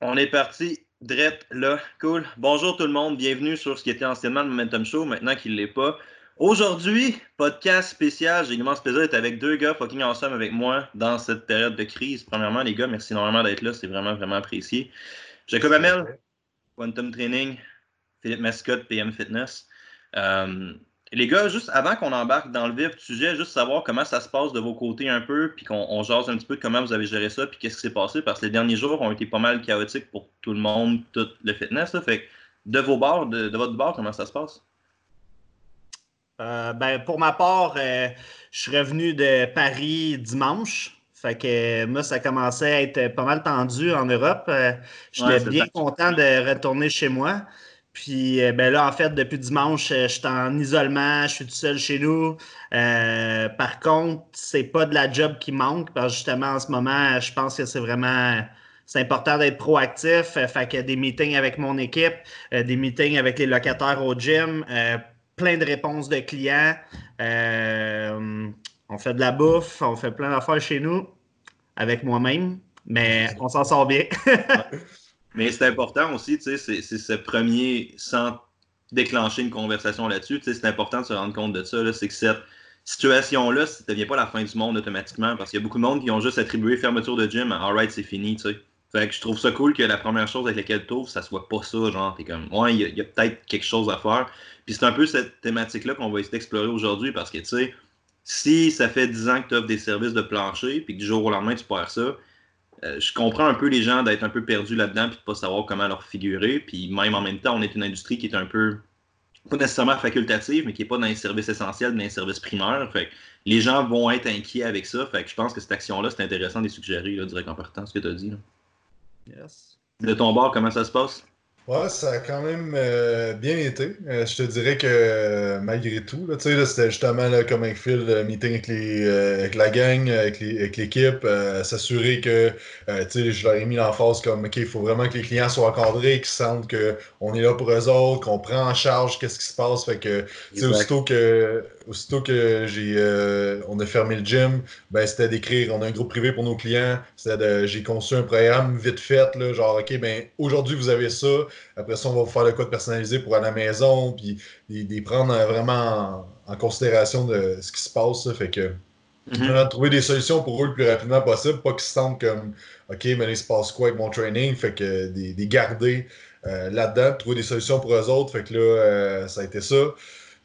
On est parti. Drette, là, cool. Bonjour tout le monde, bienvenue sur ce qui était anciennement le Momentum Show, maintenant qu'il ne l'est pas. Aujourd'hui, podcast spécial, j'ai l'immense plaisir d'être avec deux gars fucking ensemble avec moi dans cette période de crise. Premièrement, les gars, merci énormément d'être là, c'est vraiment, vraiment apprécié. Jacob Amel, Quantum Training, Philippe Mascotte, PM Fitness. Euh, les gars, juste avant qu'on embarque dans le vif du sujet, juste savoir comment ça se passe de vos côtés un peu, puis qu'on jase un petit peu de comment vous avez géré ça, puis qu'est-ce qui s'est passé, parce que les derniers jours ont été pas mal chaotiques pour tout le monde, tout le fitness. Fait de vos bords, de, votre bord, comment ça se passe? Euh, ben, pour ma part, euh, je suis revenu de Paris dimanche. Fait que moi, ça commençait à être pas mal tendu en Europe. Euh, j'étais bien content de retourner chez moi. Puis euh, ben là, en fait, depuis dimanche, euh, je suis en isolement, je suis tout seul chez nous. Euh, par contre, c'est pas de la job qui manque, parce que justement, en ce moment, je pense que c'est vraiment c'est important d'être proactif. fait que des meetings avec mon équipe, des meetings avec les locataires au gym, plein de réponses de clients. on fait de la bouffe, on fait plein d'affaires chez nous avec moi-même, mais on s'en sort bien. Mais c'est important aussi, tu sais, c'est ce premier, sans déclencher une conversation là-dessus, tu sais, c'est important de se rendre compte de ça, c'est que cette situation-là, ça ne devient pas la fin du monde automatiquement, parce qu'il y a beaucoup de monde qui ont juste attribué fermeture de gym à alright, c'est fini, tu sais. Fait que je trouve ça cool que la première chose avec laquelle tu ouvres, ça soit pas ça, genre, t'es comme, ouais, il y a, peut-être quelque chose à faire. Puis c'est un peu cette thématique-là qu'on va essayer d'explorer aujourd'hui, parce que, tu sais, si ça fait 10 ans que tu offres des services de plancher, puis que du jour au lendemain, tu perds ça, euh, je comprends un peu les gens d'être un peu perdus là-dedans puis de pas savoir comment leur figurer. Puis même en même temps, on est une industrie qui est un peu pas nécessairement facultative, mais qui n'est pas dans les services essentiels, dans les services primaires. Fait les gens vont être inquiets avec ça. Fait que je pense que cette action-là, c'est intéressant de les suggérer, là, direct en partant, ce que tu as dit. Yes. De ton bord, comment ça se passe? Ouais, ça a quand même euh, bien été. Euh, je te dirais que euh, malgré tout, là, c'était justement là, comme avec Phil, le meeting avec, les, avec la gang, avec, l'équipe, s'assurer que je leur ai mis l'emphase comme OK, il faut vraiment que les clients soient encadrés, qu'ils sentent qu'on est là pour eux autres, qu'on prend en charge qu'est-ce qui se passe. Fait que aussitôt que aussitôt que j'ai euh, on a fermé le gym, ben c'était d'écrire, on a un groupe privé pour nos clients, c'était j'ai conçu un programme vite fait, là, genre OK, ben aujourd'hui vous avez ça, après ça on va vous faire le code personnalisé pour à la maison, puis les, prendre vraiment en, considération de ce qui se passe. fait que mm-hmm. on a trouvé des solutions pour eux le plus rapidement possible, pas qu'ils se sentent comme OK, mais il se passe quoi avec mon training, fait que des, garder euh, là-dedans, trouver des solutions pour eux autres, fait que là, euh, ça a été ça.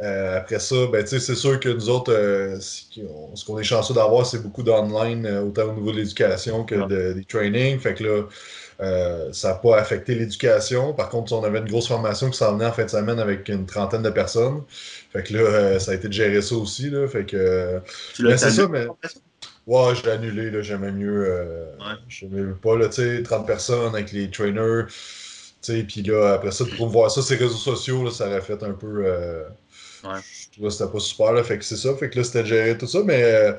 Euh, après ça, ben, c'est sûr que nous autres, euh, ce qu'on est chanceux d'avoir, c'est beaucoup d'online, euh, autant au niveau de l'éducation que de, des trainings. Fait que là, ça n'a pas affecté l'éducation. Par contre, on avait une grosse formation qui s'en venait en fin de semaine avec une trentaine de personnes. Fait que là, ça a été de gérer ça aussi. Là, fait que, tu l'as c'est ça, mais. Ouais, je l'ai annulé, j'aimais mieux. J'aimais pas, là, tu sais, 30 personnes avec les trainers. Puis là, après ça, pour voir ça, ces réseaux sociaux, là, ça aurait fait un peu. Ouais. Je trouvais que c'était pas super. Là, fait que c'est ça. Fait que là, c'était de gérer tout ça. Mais euh,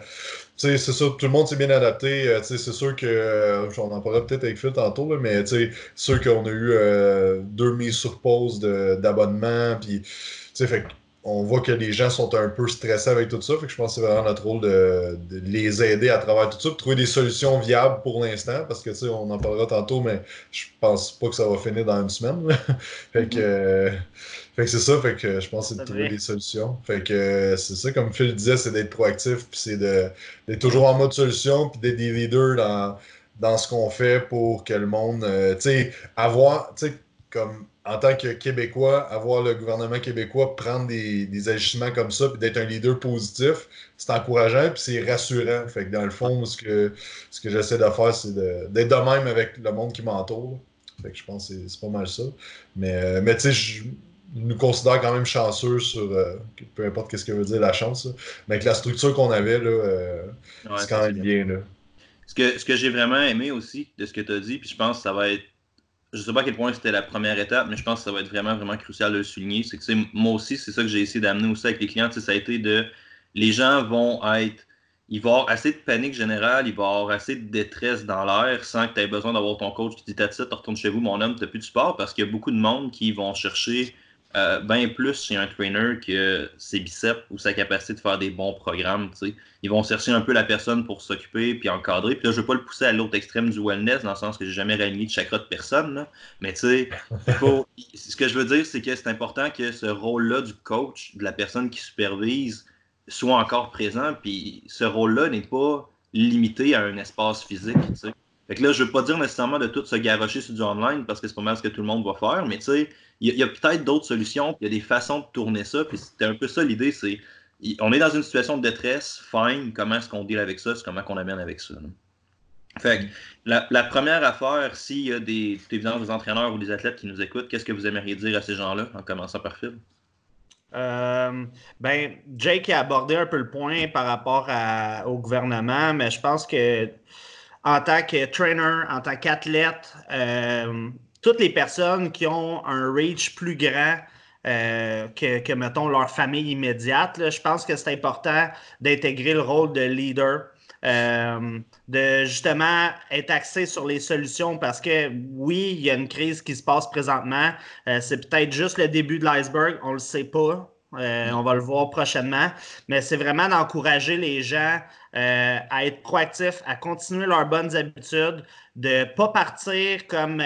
c'est ça. Tout le monde s'est bien adapté. Euh, c'est sûr que. Euh, on en parlera peut-être avec Phil tantôt. Là, mais c'est sûr qu'on a eu deux mises sur pause d'abonnement. Puis, fait on voit que les gens sont un peu stressés avec tout ça. Fait que je pense que c'est vraiment notre rôle de, les aider à travers tout ça, de trouver des solutions viables pour l'instant, parce que tu sais, on en parlera tantôt, mais je pense pas que ça va finir dans une semaine. fait que, mm-hmm. Fait que c'est ça, fait que je pense que c'est de trouver des solutions. Fait que c'est ça, comme Phil disait, c'est d'être proactif, puis c'est d'être toujours en mode solution, puis d'être des leaders dans, dans ce qu'on fait pour que le monde, euh, tu sais, avoir, tu sais, comme en tant que Québécois, avoir le gouvernement québécois prendre des, des agissements comme ça, puis d'être un leader positif, c'est encourageant, puis c'est rassurant. Fait que dans le fond, ce que, ce que j'essaie de faire, c'est d'être de, même avec le monde qui m'entoure. Fait que je pense que c'est pas mal ça. Mais, euh, mais tu sais, je nous considère quand même chanceux sur euh, peu importe ce que veut dire la chance. Mais avec la structure qu'on avait, là, euh, c'est quand même bien. Là. Ce que, ce que j'ai vraiment aimé aussi de ce que tu as dit, puis je pense que ça va être je sais pas à quel point c'était la première étape, mais je pense que ça va être vraiment, vraiment crucial de le souligner. C'est que moi aussi, c'est ça que j'ai essayé d'amener aussi avec les clients. Ça a été de les gens vont être. Il va y avoir assez de panique générale, il va y avoir assez de détresse dans l'air sans que tu aies besoin d'avoir ton coach qui dit T'as tu retournes chez vous, mon homme, tu n'as plus de sport parce qu'il y a beaucoup de monde qui vont chercher euh, bien plus chez un trainer que ses biceps ou sa capacité de faire des bons programmes. Ils vont chercher un peu la personne pour s'occuper puis encadrer. Puis là, je ne veux pas le pousser à l'autre extrême du wellness, dans le sens que j'ai jamais réuni de chakra de personne. Mais tu sais, ce que je veux dire, c'est que c'est important que ce rôle-là du coach, de la personne qui supervise, soit encore présent. Puis ce rôle-là n'est pas limité à un espace physique. Fait que là, je ne veux pas dire nécessairement de tout se garocher sur du online parce que c'est pas mal ce que tout le monde va faire, mais tu sais, il y a, peut-être d'autres solutions, il y a des façons de tourner ça, puis c'était un peu ça l'idée, c'est on est dans une situation de détresse, fine, comment est-ce qu'on deal avec ça, c'est comment qu'on amène avec ça. Fait que la, première affaire, s'il y a des, évidemment des entraîneurs ou des athlètes qui nous écoutent, qu'est-ce que vous aimeriez dire à ces gens-là, en commençant par Phil? Euh, ben, Jake a abordé un peu le point par rapport au gouvernement, mais je pense que en tant que trainer, en tant qu'athlète, euh, toutes les personnes qui ont un reach plus grand euh, que, mettons, leur famille immédiate, je pense que c'est important d'intégrer le rôle de leader. Euh, de justement être axé sur les solutions parce que oui, il y a une crise qui se passe présentement. C'est peut-être juste le début de l'iceberg, on ne le sait pas. On va le voir prochainement. Mais c'est vraiment d'encourager les gens à être proactifs, à continuer leurs bonnes habitudes, de ne pas partir comme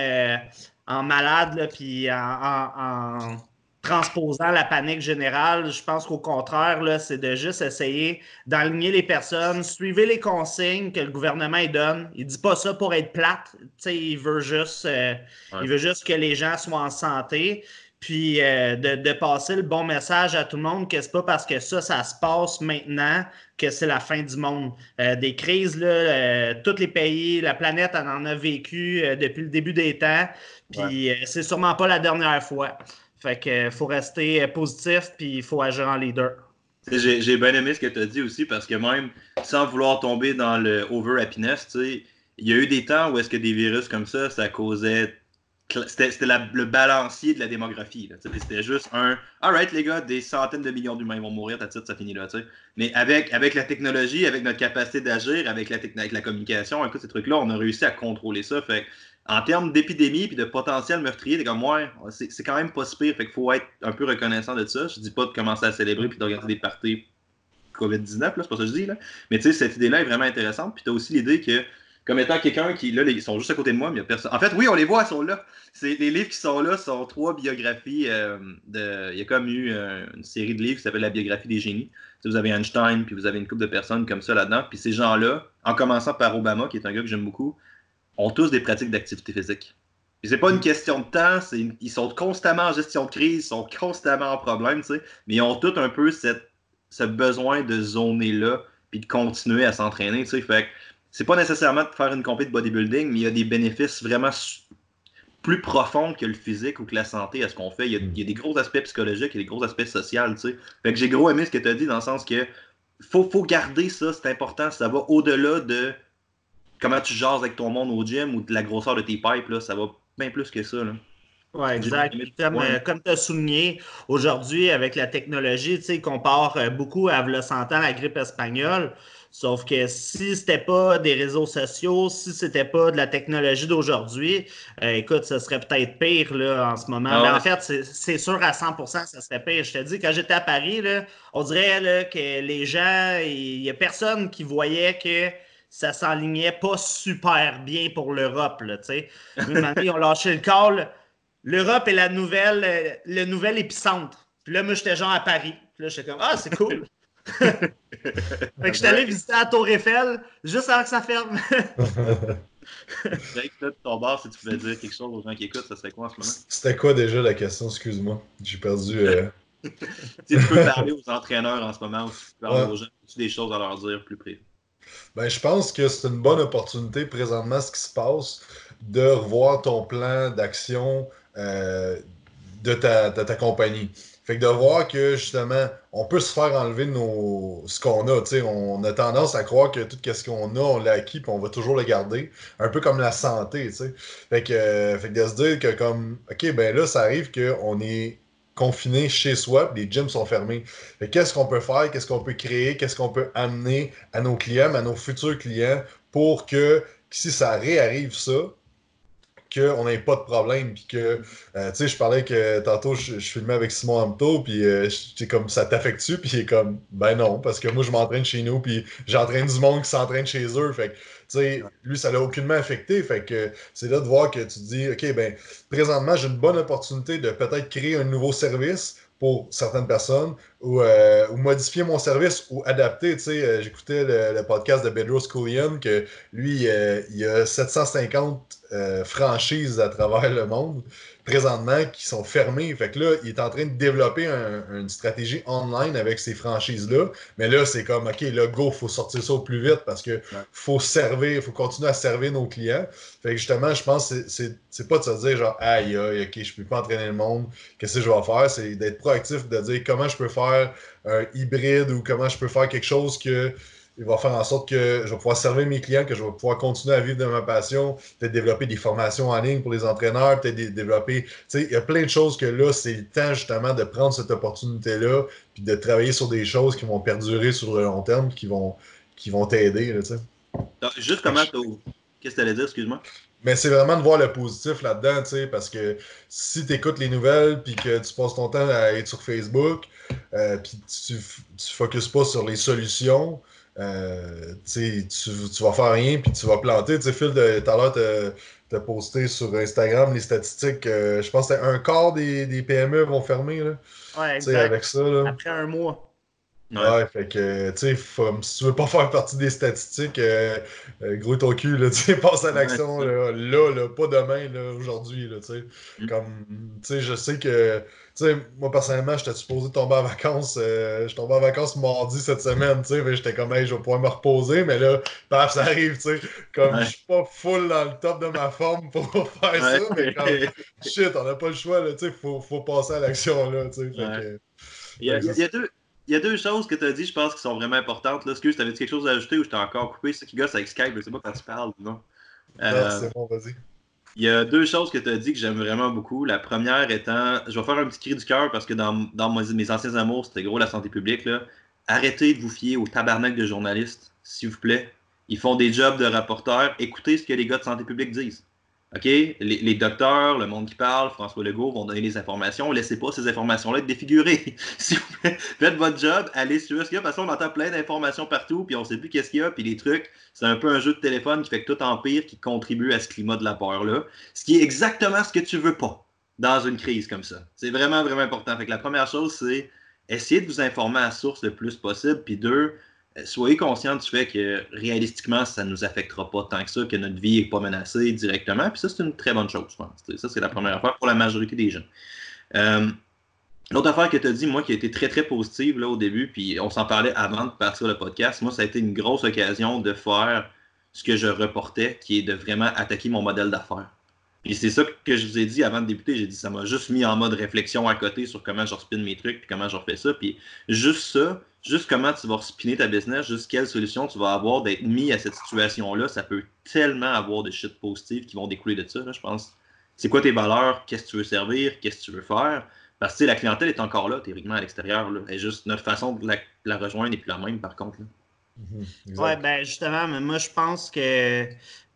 en malade, puis en, transposant la panique générale. Je pense qu'au contraire, c'est de juste essayer d'aligner les personnes, suivez les consignes que le gouvernement donne. Il dit pas ça pour être plate, il veut juste, euh, il veut juste que les gens soient en santé. Puis euh, de, passer le bon message à tout le monde que c'est pas parce que ça, ça se passe maintenant que c'est la fin du monde. Euh, des crises, là, tous les pays, la planète en a vécu depuis le début des temps. Puis c'est sûrement pas la dernière fois. Fait que faut rester positif, puis il faut agir en leader. J'ai bien aimé ce que tu as dit aussi, parce que même sans vouloir tomber dans le over happiness, il y a eu des temps où est-ce que des virus comme ça, ça causait. C'était le balancier de la démographie. C'était juste un Alright, les gars, des centaines de millions d'humains vont mourir, titre, ça finit là. Mais avec, avec la technologie, avec notre capacité d'agir, avec la, avec la communication, écoute, ces trucs-là, on a réussi à contrôler ça. Fait en termes d'épidémie et de potentiel meurtrier, comme, ouais, c'est quand même pas si pire. Fait qu'il faut être un peu reconnaissant de ça. Je dis pas de commencer à célébrer puis d'organiser des parties COVID-19, là, c'est pas ça que je dis, là. Mais tu sais, cette idée-là est vraiment intéressante. Puis t'as aussi l'idée que, comme étant quelqu'un qui, là, ils sont juste à côté de moi, mais il y a personne. En fait, oui, on les voit, ils sont là. Les livres qui sont là sont trois biographies. Euh, de... Il y a comme eu euh, une série de livres qui s'appelle La biographie des génies. vous avez Einstein, puis vous avez une couple de personnes comme ça là-dedans. Puis ces gens-là, en commençant par Obama, qui est un gars que j'aime beaucoup, ont tous des pratiques d'activité physique. Ce c'est pas une question de temps, ils sont constamment en gestion de crise, ils sont constamment en problème, mais ils ont tous un peu ce besoin de zoner là, puis de continuer à s'entraîner, tu sais. Fait c'est pas nécessairement de faire une compétition de bodybuilding, mais il y a des bénéfices vraiment plus profonds que le physique ou que la santé à ce qu'on fait. Il y, a, des gros aspects psychologiques et des gros aspects sociaux, tu sais. Fait que j'ai gros aimé ce que tu as dit dans le sens que faut, faut garder ça, c'est important, ça va au-delà de comment tu jases avec ton monde au gym ou de la grosseur de tes pipes, là, ça va bien plus que ça. Là. Oui, exact. Euh, comme, tu as souligné, aujourd'hui, avec la technologie, tu sais, compare euh, beaucoup à le 100 ans la grippe espagnole. Sauf que si c'était pas des réseaux sociaux, si c'était pas de la technologie d'aujourd'hui, euh, écoute, ça serait peut-être pire là, en ce moment. Ah Mais en fait, c'est sûr à 100% ça serait pire. Je te dis, quand j'étais à Paris, là, on dirait là, que les gens, il y a personne qui voyait que ça s'enlignait pas super bien pour l'Europe. Ils ont lâché le call. L'Europe est la nouvelle, euh, le nouvel épicentre. Puis là, moi, j'étais genre à Paris. Puis là, j'étais comme, ah, c'est cool. fait que j'étais allé visiter la Tour Eiffel juste avant que ça ferme. Jake, là, ton bar, si tu pouvais dire quelque chose aux gens qui écoutent, ça serait quoi en ce moment? C'était quoi déjà la question? Excuse-moi. J'ai perdu. Euh... tu peux parler aux entraîneurs en ce moment ou si tu peux parler aux gens, as des choses à leur dire plus près? Ben, je pense que c'est une bonne opportunité présentement, ce qui se passe, de revoir ton plan d'action euh, de, ta, ta, compagnie. Fait que de voir que justement, on peut se faire enlever nos, ce qu'on a. On a tendance à croire que tout ce qu'on a, on l'a acquis on va toujours le garder. Un peu comme la santé. Fait que, euh, fait de se dire que comme OK, ben là, ça arrive qu'on est confiné chez soi, les gyms sont fermés. Qu'est-ce qu'on peut faire, qu'est-ce qu'on peut créer, qu'est-ce qu'on peut amener à nos clients, à nos futurs clients pour que si ça réarrive ça, qu'on n'ait pas de problème. Puis que, euh, tu sais, je parlais que tantôt, je, filmais avec Simon Amto, puis euh, comme, ça t'affecte-tu? Puis il est comme, ben non, parce que moi, je m'entraîne chez nous, puis j'entraîne du monde qui s'entraîne chez eux. Fait que, tu sais, lui, ça l'a aucunement affecté. Fait que c'est là de voir que tu te dis, OK, ben, présentement, j'ai une bonne opportunité de peut-être créer un nouveau service pour certaines personnes ou, euh, modifier mon service ou adapter. Tu sais, j'écoutais le, podcast de Bedros Koulian que lui, il a 750 franchises à travers le monde présentement qui sont fermées. Fait que là, il est en train de développer une stratégie online avec ces franchises-là. Mais là, c'est comme, OK, là, go, faut sortir ça au plus vite parce que faut servir, il faut continuer à servir nos clients. Fait que justement, je pense que c'est pas de se dire genre, aïe, aïe, OK, je peux pas entraîner le monde, qu'est-ce que je vais faire? C'est d'être proactif, de dire comment je peux faire un hybride ou comment je peux faire quelque chose que il va faire en sorte que je vais pouvoir servir mes clients, que je vais pouvoir continuer à vivre de ma passion, peut-être développer des formations en ligne pour les entraîneurs, peut-être développer. Tu sais, il y a plein de choses que là, c'est le temps justement de prendre cette opportunité-là, puis de travailler sur des choses qui vont perdurer sur le long terme, qui vont, qui vont t'aider. Tu sais. Juste comment Qu'est-ce que tu allais dire, excuse-moi? Mais c'est vraiment de voir le positif là-dedans, tu sais, parce que si tu écoutes les nouvelles puis que tu passes ton temps à être sur Facebook, euh, puis tu ne focuses pas sur les solutions, euh, tu, tu vas faire rien puis tu vas planter. Tu sais, Phil, tout à l'heure, tu as posté sur Instagram les statistiques. Euh, je pense que un quart des, des, PME vont fermer. Là, ouais, exact. Avec ça. Là. Après un mois. Ouais. fait que, tu sais, si tu veux pas faire partie des statistiques, euh, gros ton cul, là, tu sais, passe à l'action, là, là, pas demain, là, aujourd'hui, là, tu sais. Mm. Comme, tu sais, je sais que tu sais, moi personnellement, j'étais supposé tomber en vacances. Euh, je tombais en vacances mardi cette semaine, tu sais. J'étais comme, hey, je vais pouvoir me reposer, mais là, paf, ça arrive, tu sais. Comme, je suis pas full dans le top de ma forme pour faire ça, mais comme, shit, on n'a pas le choix, là, tu sais. Faut, faut passer à l'action, là, tu sais. il, y a, il, y a deux, il y a deux choses que tu as dit, je pense, qui sont vraiment importantes. Là, excuse, t'avais quelque chose à ajouter ou je t'ai encore coupé? C'est qui gosse avec Skype, je sais pas quand tu parles, non? Euh, c'est bon, vas-y. Il y a deux choses que tu as dit que j'aime vraiment beaucoup. La première étant, je vais faire un petit cri du cœur parce que dans, dans mes anciens amours, c'était gros la santé publique. Là. Arrêtez de vous fier aux tabarnak de journalistes, s'il vous plaît. Ils font des jobs de rapporteurs. Écoutez ce que les gars de santé publique disent. OK? Les, docteurs, le monde qui parle, François Legault vont donner les informations. Laissez pas ces informations-là être défigurées. Faites votre job, allez sur ce qu'il y a. Parce qu'on entend plein d'informations partout, puis on sait plus qu'est-ce qu'il y a. Puis les trucs, c'est un peu un jeu de téléphone qui fait que tout empire, qui contribue à ce climat de la peur-là. Ce qui est exactement ce que tu veux pas dans une crise comme ça. C'est vraiment, vraiment important. Fait que la première chose, c'est essayer de vous informer à source le plus possible. Puis deux, soyez conscient du fait que réalistiquement, ça ne nous affectera pas tant que ça, que notre vie n'est pas menacée directement. Puis ça, c'est une très bonne chose, je pense. Ça, c'est la première affaire pour la majorité des gens. Euh, l'autre affaire que tu as dit, moi, qui a été très, très positive là, au début, puis on s'en parlait avant de partir le podcast, moi, ça a été une grosse occasion de faire ce que je reportais, qui est de vraiment attaquer mon modèle d'affaires. Et c'est ça que je vous ai dit avant de débuter. J'ai dit ça m'a juste mis en mode réflexion à côté sur comment je spin mes trucs, puis comment je refais ça. Puis juste ça, juste comment tu vas spinner ta business, juste quelle solution tu vas avoir d'être mis à cette situation-là, ça peut tellement avoir des shit positives qui vont découler de ça, je pense. C'est quoi tes valeurs, qu'est-ce que tu veux servir, qu'est-ce que tu veux faire? Parce que la clientèle est encore là, théoriquement, à l'extérieur. Et juste notre façon de la, rejoindre n'est plus la même, par contre. Mm-hmm. ouais, ben justement, mais moi je pense que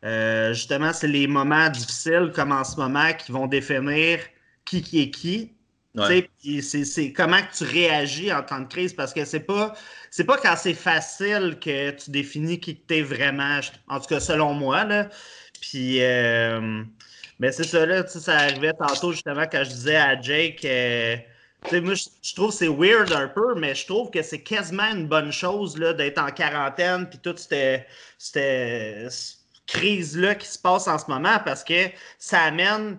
euh, justement, c'est les moments difficiles comme en ce moment qui vont définir qui qui est qui. C'est comment tu réagis en temps de crise parce que c'est pas c'est pas quand c'est facile que tu définis qui tu es vraiment, en tout cas selon moi. Là. Puis euh, ben, c'est ça là, ça arrivait tantôt justement quand je disais à Jake euh, moi, je, trouve que c'est weird un peu, mais je trouve que c'est quasiment une bonne chose d'être en quarantaine puis tout c'était crise-là qui se passe en ce moment parce que ça amène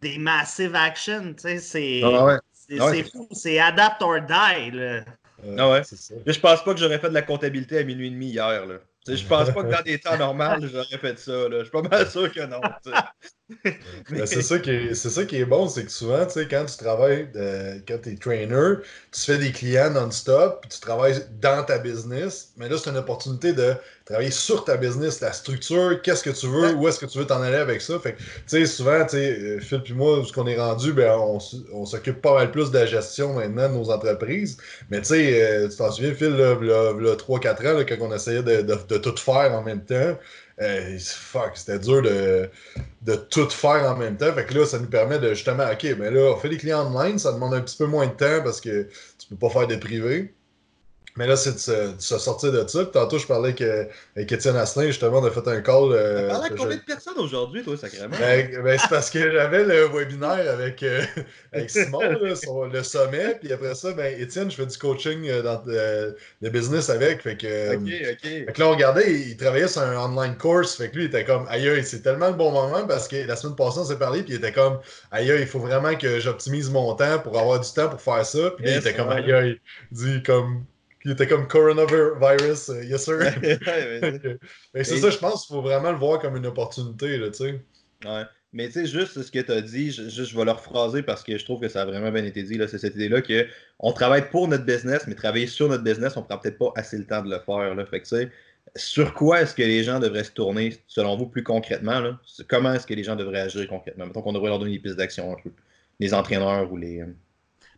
des massive action. C'est ah ah fou. C'est adapt or die. Là. Euh, ah ouais. Je pense pas que j'aurais fait de la comptabilité à minuit et demi hier. Là. Je pense pas que dans des temps normaux, j'aurais fait ça. Là. Je suis pas mal sûr que non. Ben, c'est ça, qui est, ça qui est bon, c'est que souvent, quand tu travailles, quand tu es trainer, tu fais des clients non-stop, puis tu travailles dans ta business, mais là, c'est une opportunité de travailler sur ta business, la structure, qu'est-ce que tu veux, où est-ce que tu veux t'en aller avec ça. Fait tu sais, souvent, tu sais, euh, Phil puis moi, ce qu'on est rendu, ben, on, s'occupe pas mal plus de la gestion maintenant de nos entreprises. Mais tu sais, euh, tu t'en souviens, Phil, là, 3-4 ans, quand on essayait de, de, tout faire en même temps, fuck, c'était dur de, de tout faire en même temps. Fait que là, ça nous permet de justement, OK, mais là, on fait des clients online, ça demande un petit peu moins de temps parce que tu peux pas faire des privés. Mais là, c'est de, se, sortir de ça. tantôt, je parlais avec, avec Étienne Asselin, justement, on a fait un call. Euh, parlais avec combien de personnes aujourd'hui, toi, sacrément? Ben, ben c'est parce que j'avais le webinaire avec, euh, avec Simon sur le sommet. Puis après ça, ben, Étienne, je fais du coaching euh, dans euh, le business avec. Fait que, OK, OK. Fait que là, on regardait, il, travaillait sur un online course. Fait que lui, il était comme, aïe, c'est tellement le bon moment parce que la semaine passée, on s'est parlé. Puis il était comme, aïe, il faut vraiment que j'optimise mon temps pour avoir du temps pour faire ça. Puis il était comme, aïe, il dit comme il était comme coronavirus, uh, yes sir. c'est ça, je pense qu'il faut vraiment le voir comme une opportunité, là, tu sais. Ouais. Mais tu sais, juste ce que tu as dit, je, je vais le rephraser parce que je trouve que ça a vraiment bien été dit. C'est cette idée-là qu'on travaille pour notre business, mais travailler sur notre business, on ne prend peut-être pas assez le temps de le faire. Là. Fait que, sur quoi est-ce que les gens devraient se tourner, selon vous, plus concrètement? Là? Comment est-ce que les gens devraient agir concrètement? Mettons qu'on devrait leur donner des pistes d'action. Les entraîneurs ou les.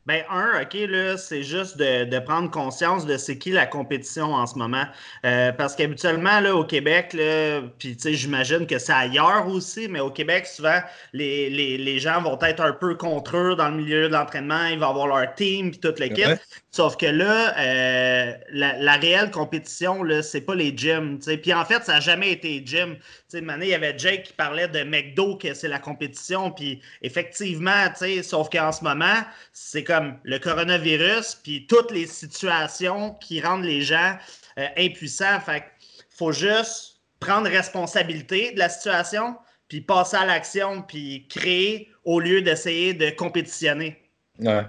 Ben, un, OK, là, c'est juste de, prendre conscience de c'est qui la compétition en ce moment. Euh, parce qu'habituellement, là, au Québec, là, puis, tu sais, j'imagine que c'est ailleurs aussi, mais au Québec, souvent, les, les, gens vont être un peu contre eux dans le milieu de l'entraînement. Ils vont avoir leur team, puis toute l'équipe. Sauf que là, euh, la, réelle compétition, c'est pas les gyms. Puis, en fait, ça n'a jamais été gym. Tu sais, une il y avait Jake qui parlait de McDo, que c'est la compétition. Puis, effectivement, sauf qu'en ce moment, c'est comme le coronavirus, puis toutes les situations qui rendent les gens euh, impuissants. Fait faut juste prendre responsabilité de la situation, puis passer à l'action, puis créer au lieu d'essayer de compétitionner. Ouais.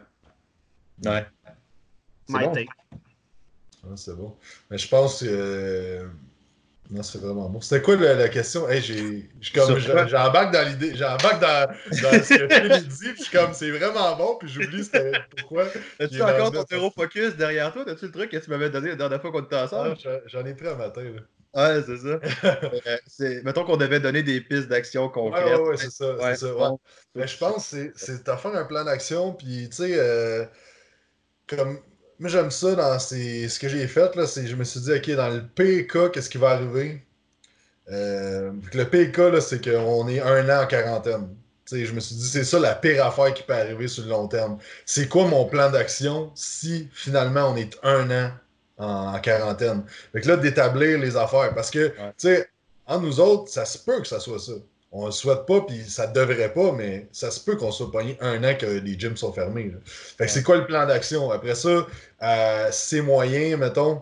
Ouais. C'est bon? Mais je pense que euh, non, c'est vraiment bon. C'était quoi la, question? Hey, j'ai, j'embarque dans l'idée, j'embarque dans, dans ce que Phil dit, puis je suis comme, c'est vraiment bon, puis j'oublie c'était pourquoi. As-tu encore ton zéro focus derrière toi? As-tu le truc que tu m'avais donné la dernière fois qu'on était ensemble? Ah, j'en ai pris un matin, là. Ouais, c'est ça. Euh, c'est... Mettons qu'on devait donner des pistes d'action concrètes. Ouais, ouais, ouais c'est ça. c'est ça Mais je pense que c'est, de faire un plan d'action, puis tu sais, euh, comme moi, j'aime ça dans ce que j'ai fait. Là, je me suis dit, OK, dans le PK, qu'est-ce qui va arriver? Euh, le PK, c'est qu'on est un an en quarantaine. je me suis dit, c'est ça la pire affaire qui peut arriver sur le long terme. C'est quoi mon plan d'action si finalement on est un an en, quarantaine? Fait que là, d'établir les affaires. Parce que, tu sais, en nous autres, ça se peut que ça soit ça on le souhaite pas, puis ça devrait pas, mais ça se peut qu'on soit pogné un an que les gyms sont fermés. Fait que c'est quoi le plan d'action? Après ça, euh, c'est moyen, mettons,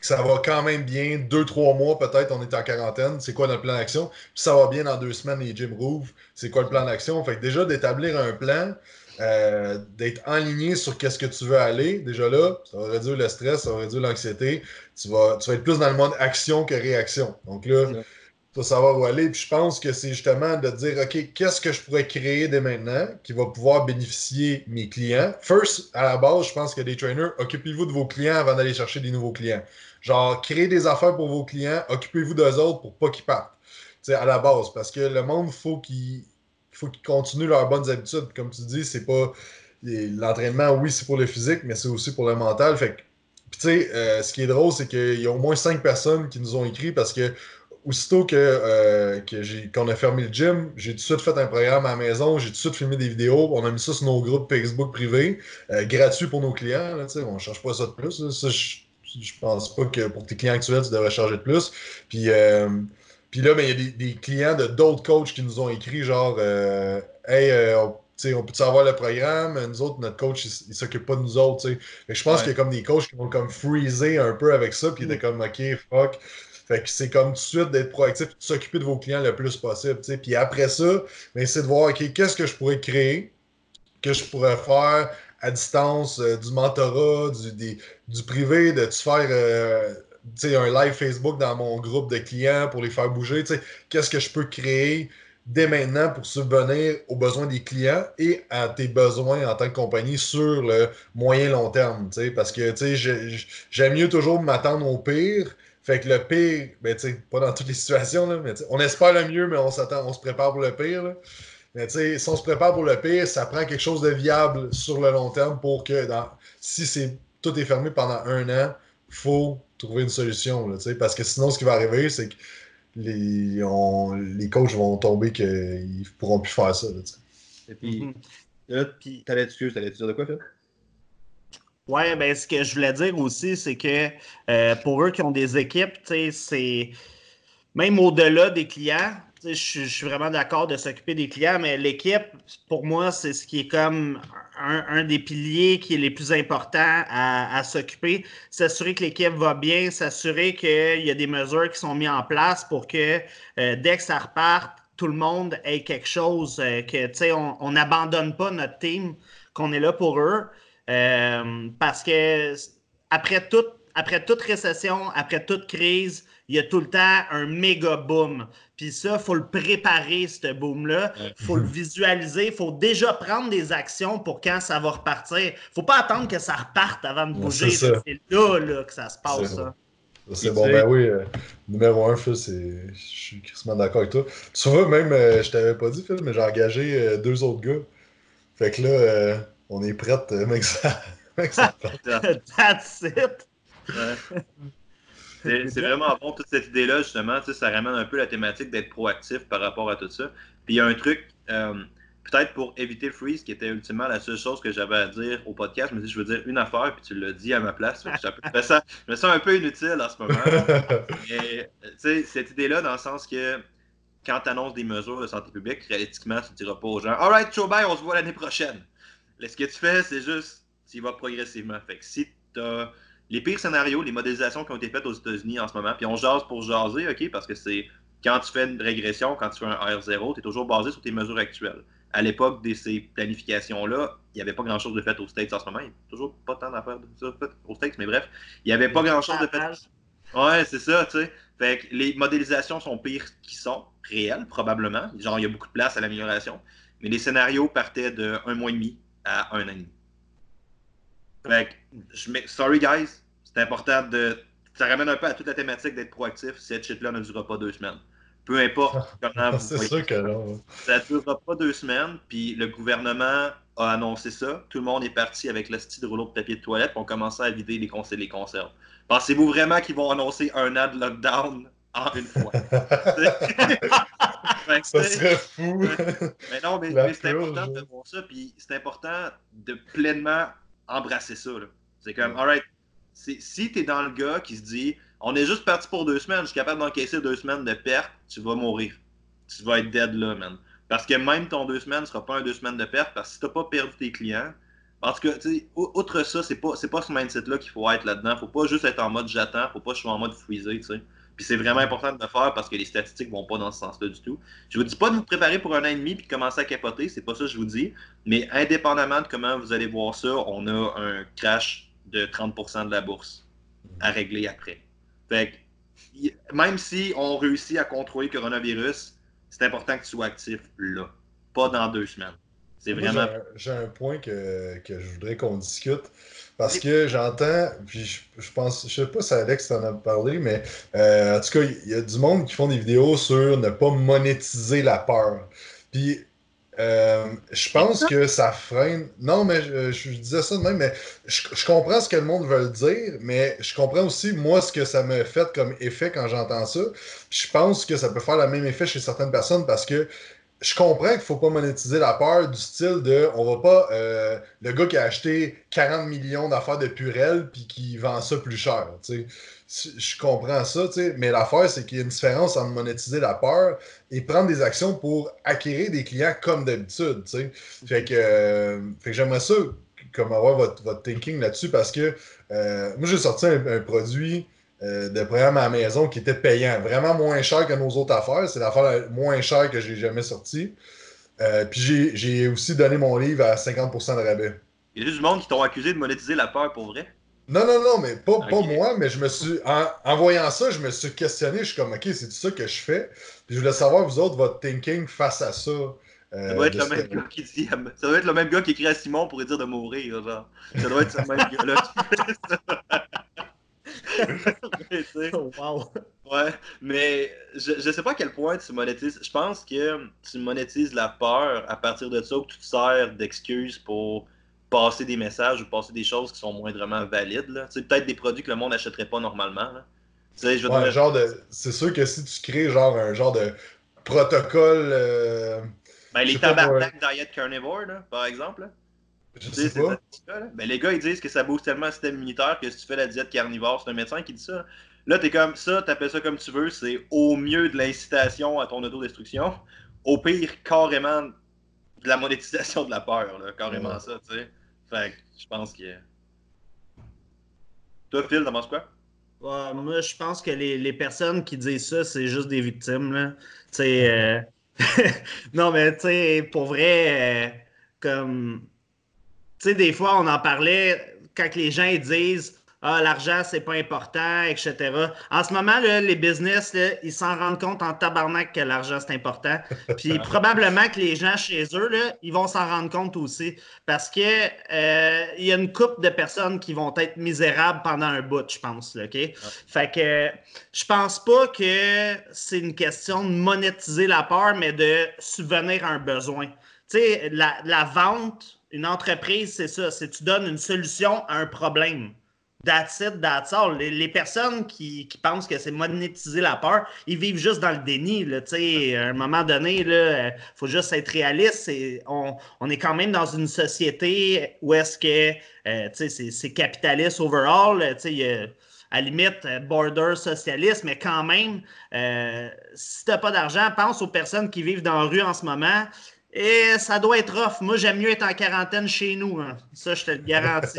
que ça va quand même bien, deux, trois mois peut-être, on est en quarantaine, c'est quoi notre plan d'action? Puis ça va bien dans deux semaines, les gyms rouvrent, c'est quoi le plan d'action? Fait que déjà, d'établir un plan, euh, d'être aligné sur qu'est-ce que tu veux aller, déjà là, ça va réduire le stress, ça va réduire l'anxiété, tu vas, tu vas être plus dans le mode action que réaction. Donc là, pour savoir où aller. Puis je pense que c'est justement de dire, OK, qu'est-ce que je pourrais créer dès maintenant qui va pouvoir bénéficier mes clients? First, à la base, je pense que des trainers, occupez-vous de vos clients avant d'aller chercher des nouveaux clients. Genre, créez des affaires pour vos clients, occupez-vous d'eux autres pour pas qu'ils partent. sais, à la base, parce que le monde, faut qu'il faut qu'ils continuent leurs bonnes habitudes. Comme tu dis, c'est pas l'entraînement, oui, c'est pour le physique, mais c'est aussi pour le mental. Fait que, tu sais, euh, ce qui est drôle, c'est qu'il y a au moins cinq personnes qui nous ont écrit parce que aussitôt que, euh, qu'on a fermé le gym, j'ai tout de suite fait un programme à la maison, j'ai tout de suite filmé des vidéos, on a mis ça sur nos groupes Facebook privés, euh, gratuits pour nos clients. Là, on ne cherche pas ça de plus. Ça, je, pense pas que pour tes clients actuels, tu devrais charger de plus. Puis, euh, puis là, ben, il y a des, clients de d'autres coachs qui nous ont écrit genre Hey, on, on peut savoir le programme? Nous autres, notre coach, il, ne s'occupe pas de nous autres. je pense qu'il y a comme des coachs qui vont comme freezer un peu avec ça, puis ils étaient comme OK, fuck. Fait que c'est comme tout de suite d'être proactif, de s'occuper de vos clients le plus possible. Puis après ça, ben, c'est de voir, OK, qu'est-ce que je pourrais créer, que je pourrais faire à distance, euh, du mentorat, du, du privé, de faire euh, un live Facebook dans mon groupe de clients pour les faire bouger. Qu'est-ce que je peux créer dès maintenant pour subvenir aux besoins des clients et à tes besoins en tant que compagnie sur le moyen long terme. Parce que j'aime mieux toujours m'attendre au pire fait que le pire, ben, tu sais, pas dans toutes les situations, là, mais on espère le mieux, mais on s'attend, on se prépare pour le pire. Là. Mais tu sais, si on se prépare pour le pire, ça prend quelque chose de viable sur le long terme pour que dans, si c'est tout est fermé pendant un an, il faut trouver une solution. Là, parce que sinon, ce qui va arriver, c'est que les, on, les coachs vont tomber qu'ils ne pourront plus faire ça. Et puis, mm -hmm. t'allais-tu dire de quoi, Phil? Oui, ben, ce que je voulais dire aussi, c'est que euh, pour eux qui ont des équipes, c'est même au-delà des clients, je, suis vraiment d'accord de s'occuper des clients, mais l'équipe, pour moi, c'est ce qui est comme un, des piliers qui est les plus importants à, s'occuper. S'assurer que l'équipe va bien, s'assurer qu'il y a des mesures qui sont mises en place pour que euh, dès que ça reparte, tout le monde ait quelque chose, euh, que on n'abandonne pas notre team, qu'on est là pour eux. Euh, parce que après toute, après toute récession, après toute crise, il y a tout le temps un méga boom. Puis ça, il faut le préparer, ce boom-là. Il faut le visualiser. Il faut déjà prendre des actions pour quand ça va repartir. Il ne faut pas attendre que ça reparte avant de bouger. C'est là, là, que ça se passe. C'est bon, ben oui. Euh, numéro un, Phil, c'est. Je suis quasiment d'accord avec toi. Tu vois, même, euh, je t'avais pas dit, Phil, mais j'ai engagé euh, deux autres gars. Fait que là, on est prêts, mec, ça. mec, ça That's it! C'est vraiment bon, toute cette idée-là, justement. Ça ramène un peu la thématique d'être proactif par rapport à tout ça. Puis il y a un truc, euh, peut-être pour éviter le freeze, qui était ultimement la seule chose que j'avais à dire au podcast. Je me dis, je veux dire une affaire, puis tu l'as dit à ma place. Je me, sens, un peu inutile en ce moment. Mais, cette idée-là, dans le sens que quand tu annonces des mesures de santé publique, réalistiquement, tu ne diras pas aux gens Alright, Joe on se voit l'année prochaine. Ce que tu fais, c'est juste, tu y vas progressivement. Fait que si tu as les pires scénarios, les modélisations qui ont été faites aux États-Unis en ce moment, puis on jase pour jaser, OK, parce que c'est quand tu fais une régression, quand tu fais un R0, tu es toujours basé sur tes mesures actuelles. À l'époque de ces planifications-là, il n'y avait pas grand-chose de fait aux States en ce moment. Il n'y a toujours pas tant d'affaires de ça fait aux States, mais bref, il n'y avait pas grand-chose de fait. Ouais, c'est ça, tu sais. Fait que les modélisations sont pires qu'ils sont, réelles, probablement. Genre, il y a beaucoup de place à l'amélioration. Mais les scénarios partaient de un mois et demi à un an et demi. Fait que, je sorry guys, c'est important de. Ça ramène un peu à toute la thématique d'être proactif. Cette shit-là ne durera pas deux semaines. Peu importe comment vous. c'est sûr que non. Ça ne durera pas deux semaines. Puis le gouvernement a annoncé ça. Tout le monde est parti avec le style de rouleau de papier de toilette. pour commencer à vider les, les conserves. Pensez-vous vraiment qu'ils vont annoncer un an de lockdown en une fois? ça serait fou. mais non, mais, mais c'est important de voir ça. Puis c'est important de pleinement embrasser ça. C'est comme, alright, si tu es dans le gars qui se dit, on est juste parti pour deux semaines, je suis capable d'encaisser deux semaines de perte, tu vas mourir. Tu vas être dead là, man. Parce que même ton deux semaines ne sera pas un deux semaines de perte, parce que si tu n'as pas perdu tes clients, parce que, tu outre ça, c'est pas, pas ce mindset-là qu'il faut être là-dedans. Faut pas juste être en mode j'attends, faut pas être en mode freezer, tu sais. Puis c'est vraiment important de le faire parce que les statistiques vont pas dans ce sens-là du tout. Je vous dis pas de vous préparer pour un an et demi puis de commencer à capoter, c'est pas ça que je vous dis. Mais indépendamment de comment vous allez voir ça, on a un crash de 30% de la bourse à régler après. Fait que, même si on réussit à contrôler le coronavirus, c'est important que tu sois actif là, pas dans deux semaines. C'est vraiment. J'ai un, point que, que je voudrais qu'on discute. Parce que j'entends, puis je, pense, je sais pas si Alex t'en a parlé, mais euh, en tout cas, il y a du monde qui font des vidéos sur ne pas monétiser la peur. Puis euh, je pense que ça freine. Non, mais je, disais ça de même, mais je, comprends ce que le monde veut dire, mais je comprends aussi, moi, ce que ça me fait comme effet quand j'entends ça. Je pense que ça peut faire le même effet chez certaines personnes parce que je comprends qu'il ne faut pas monétiser la peur du style de on va pas euh, le gars qui a acheté 40 millions d'affaires de Purel puis qui vend ça plus cher. Je comprends ça, mais l'affaire, c'est qu'il y a une différence entre monétiser la peur et prendre des actions pour acquérir des clients comme d'habitude. Fait que, euh, que j'aimerais ça comme avoir votre, votre thinking là-dessus parce que euh, moi j'ai sorti un produit euh, de programme à la maison qui était payant, vraiment moins cher que nos autres affaires. C'est l'affaire la moins chère que j'ai jamais sortie. Euh, puis j'ai aussi donné mon livre à 50% de rabais. Il y a juste du monde qui t'ont accusé de monétiser la peur pour vrai? Non, non, non, mais pas, pas moi, mais je me suis. En, voyant ça, je me suis questionné. Je suis comme, OK, c'est ça que je fais. Puis je voulais savoir, vous autres, votre thinking face à ça. Euh, ça doit être le même gars qui dit. Ça doit être le même gars qui écrit à Simon pour lui dire de mourir, genre. Ça doit être ce même gars-là. Oh, ouais, mais je, je sais pas à quel point tu monétises. Je pense que tu monétises la peur à partir de ça, que tu te sers d'excuses pour passer des messages ou passer des choses qui sont moindrement valides. Peut-être des produits que le monde n'achèterait pas normalement. genre de. C'est sûr que si tu crées genre un genre de protocole. Euh, ben, les tabarnak Diet Carnivore, là, par exemple. Je sais pas. Ben, les gars, ils disent que ça booste tellement le système immunitaire que si tu fais la diète carnivore, c'est un médecin qui dit ça. Là, t'es comme ça, t'appelles ça comme tu veux, c'est au mieux de l'incitation à ton autodestruction. Au pire, carrément de la monétisation de la peur, là, carrément ça, tu sais. Fait que je pense que. Toi, Phil, t'en penses quoi? moi, je pense que les, les, personnes qui disent ça, c'est juste des victimes. Là. Euh... non, mais tu sais, pour vrai, euh, comme. Tu sais, des fois, on en parlait quand les gens disent ah, l'argent, c'est pas important, etc. En ce moment, là, les business, là, ils s'en rendent compte en tabarnak que l'argent, c'est important. Puis probablement que les gens chez eux, là, ils vont s'en rendre compte aussi. Parce que euh, il y a une couple de personnes qui vont être misérables pendant un bout, je pense. OK? Fait que je pense pas que c'est une question de monétiser la peur, mais de subvenir à un besoin. Tu sais, la, la vente, une entreprise, c'est ça. C'est tu donnes une solution à un problème. That's it, that's all. Les, personnes qui, pensent que c'est monétiser la peur, ils vivent juste dans le déni. À un moment donné, il euh, faut juste être réaliste. On, est quand même dans une société où est-ce que euh, c'est capitaliste overall. À la limite, euh, border socialiste, mais quand même, si tu n'as pas d'argent, pense aux personnes qui vivent dans la rue en ce moment. Et ça doit être rough. Moi, j'aime mieux être en quarantaine chez nous. Hein. Ça, je te le garantis.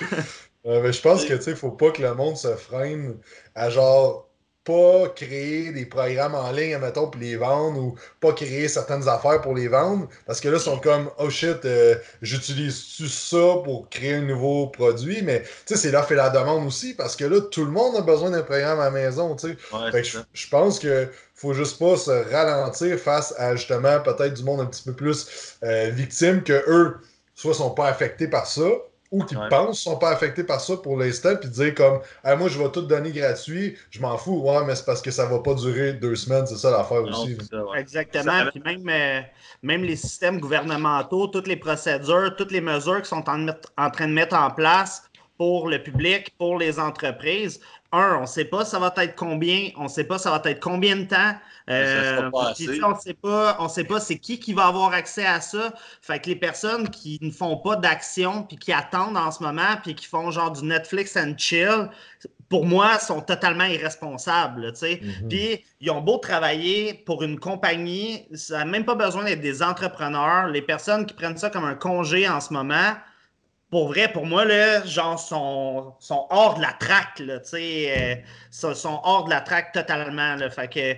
je pense que, tu sais, faut pas que le monde se freine à genre pas créer des programmes en ligne, mettons, pour les vendre ou pas créer certaines affaires pour les vendre. Parce que là, ils sont comme, oh shit, euh, j'utilise-tu ça pour créer un nouveau produit? Mais, tu sais, c'est l'offre et la demande aussi parce que là, tout le monde a besoin d'un programme à la maison, tu sais. je, pense que faut juste pas se ralentir face à, justement, peut-être du monde un petit peu plus euh, victime que eux, soit sont pas affectés par ça, ou qui pensent sont pas affectés par ça pour l'instant, puis dire comme moi je vais tout donner gratuit, je m'en fous, ouais, mais c'est parce que ça va pas durer deux semaines, c'est ça l'affaire aussi. Exactement. Puis même, euh, même les systèmes gouvernementaux, toutes les procédures, toutes les mesures qui sont en, en train de mettre en place pour le public, pour les entreprises, un, on ne sait pas ça va être combien, on ne sait pas ça va être combien de temps. Euh, on ne sait pas, on sait pas c'est qui qui va avoir accès à ça. Fait que les personnes qui ne font pas d'action puis qui attendent en ce moment puis qui font genre du Netflix and chill, pour moi, sont totalement irresponsables. Mm-hmm. Puis ils ont beau travailler pour une compagnie, ça n'a même pas besoin d'être des entrepreneurs. Les personnes qui prennent ça comme un congé en ce moment, pour vrai, pour moi, là, genre, sont, sont hors de la traque, là, tu sais, euh, sont hors de la traque totalement, là, fait que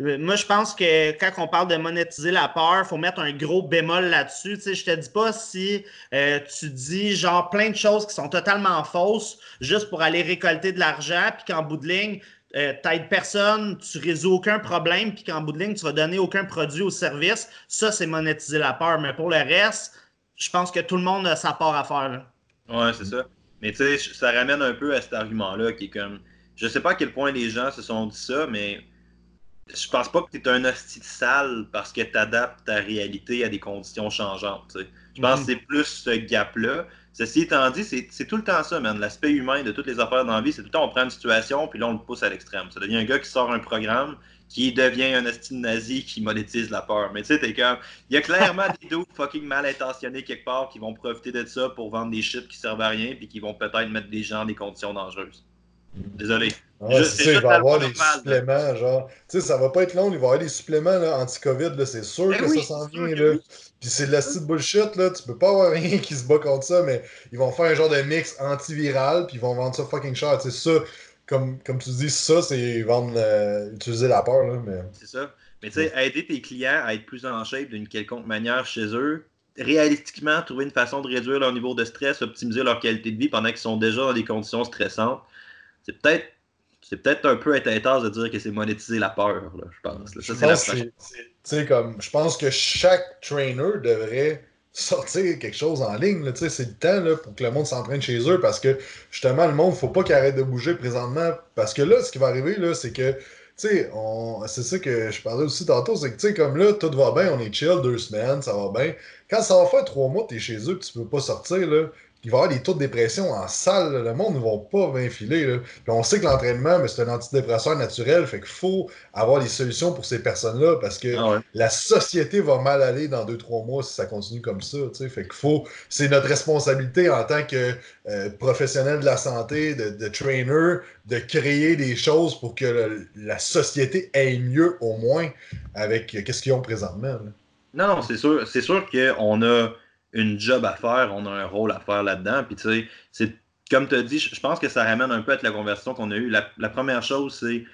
euh, moi, je pense que quand on parle de monétiser la peur, il faut mettre un gros bémol là-dessus. Tu sais, je te dis pas si euh, tu dis genre plein de choses qui sont totalement fausses juste pour aller récolter de l'argent, puis qu'en bout de ligne, euh, personne, tu résous aucun problème, puis qu'en bout de ligne, tu vas donner aucun produit ou service. Ça, c'est monétiser la peur. Mais pour le reste, je pense que tout le monde a sa part à faire. Ouais, c'est ça. Mais tu sais, ça ramène un peu à cet argument-là qui est comme. Je sais pas à quel point les gens se sont dit ça, mais je pense pas que tu es un hostie sale parce que tu adaptes ta réalité à des conditions changeantes. Je pense que mhm. c'est plus ce gap-là. Ceci étant dit, c'est tout le temps ça, man. L'aspect humain de toutes les affaires dans la vie, c'est tout le temps on prend une situation puis là on le pousse à l'extrême. Ça devient un gars qui sort un programme qui devient un hostile nazi qui monétise la peur. Mais tu sais, t'es comme. Il y a clairement des doutes fucking mal intentionnés quelque part qui vont profiter de ça pour vendre des shit qui servent à rien puis qui vont peut-être mettre des gens dans des conditions dangereuses. Désolé. c'est il va y avoir des suppléments, genre. Tu sais, ça va pas être long, il va y avoir des suppléments anti-COVID, c'est sûr ben que ça s'en vient, là. Puis c'est de la de bullshit, là. Tu peux pas avoir rien qui se bat contre ça, mais ils vont faire un genre de mix antiviral, puis ils vont vendre ça fucking cher. Tu sais, ça, comme, comme tu dis, ça, c'est vendre, euh, utiliser la peur, là. Mais... C'est ça. Mais tu sais, aider tes clients à être plus en shape d'une quelconque manière chez eux, réalistiquement, trouver une façon de réduire leur niveau de stress, optimiser leur qualité de vie pendant qu'ils sont déjà dans des conditions stressantes c'est peut-être c'est peut-être un peu intense de dire que c'est monétiser la peur, là, je pense. Ça, c'est la comme, je pense que chaque trainer devrait sortir quelque chose en ligne. C'est le temps là, pour que le monde s'entraîne chez eux parce que justement, le monde, faut pas qu'il arrête de bouger présentement. Parce que là, ce qui va arriver, là, c'est que c'est ça que je parlais aussi tantôt, c'est que comme là, tout va bien, on est chill deux semaines, ça va bien. Quand ça va faire trois mois, tu es chez eux, tu peux pas sortir, là, il va y avoir des taux de dépression en salle. Le monde ne va pas bien filer. on sait que l'entraînement, c'est un antidépresseur naturel. Fait qu'il faut avoir des solutions pour ces personnes-là parce que ah la société va mal aller dans deux, trois mois si ça continue comme ça. Fait qu'il faut. C'est notre responsabilité en tant que euh, professionnel de la santé, de, trainer, de créer des choses pour que la société aille mieux au moins avec euh, ce qu'ils ont présentement. Non, non, c'est sûr, c'est sûr qu'on a une job à faire, on a un rôle à faire là-dedans. Puis tu sais, c'est comme tu as dit, je pense que ça ramène un peu à la conversation qu'on a eue. La, première chose, c'est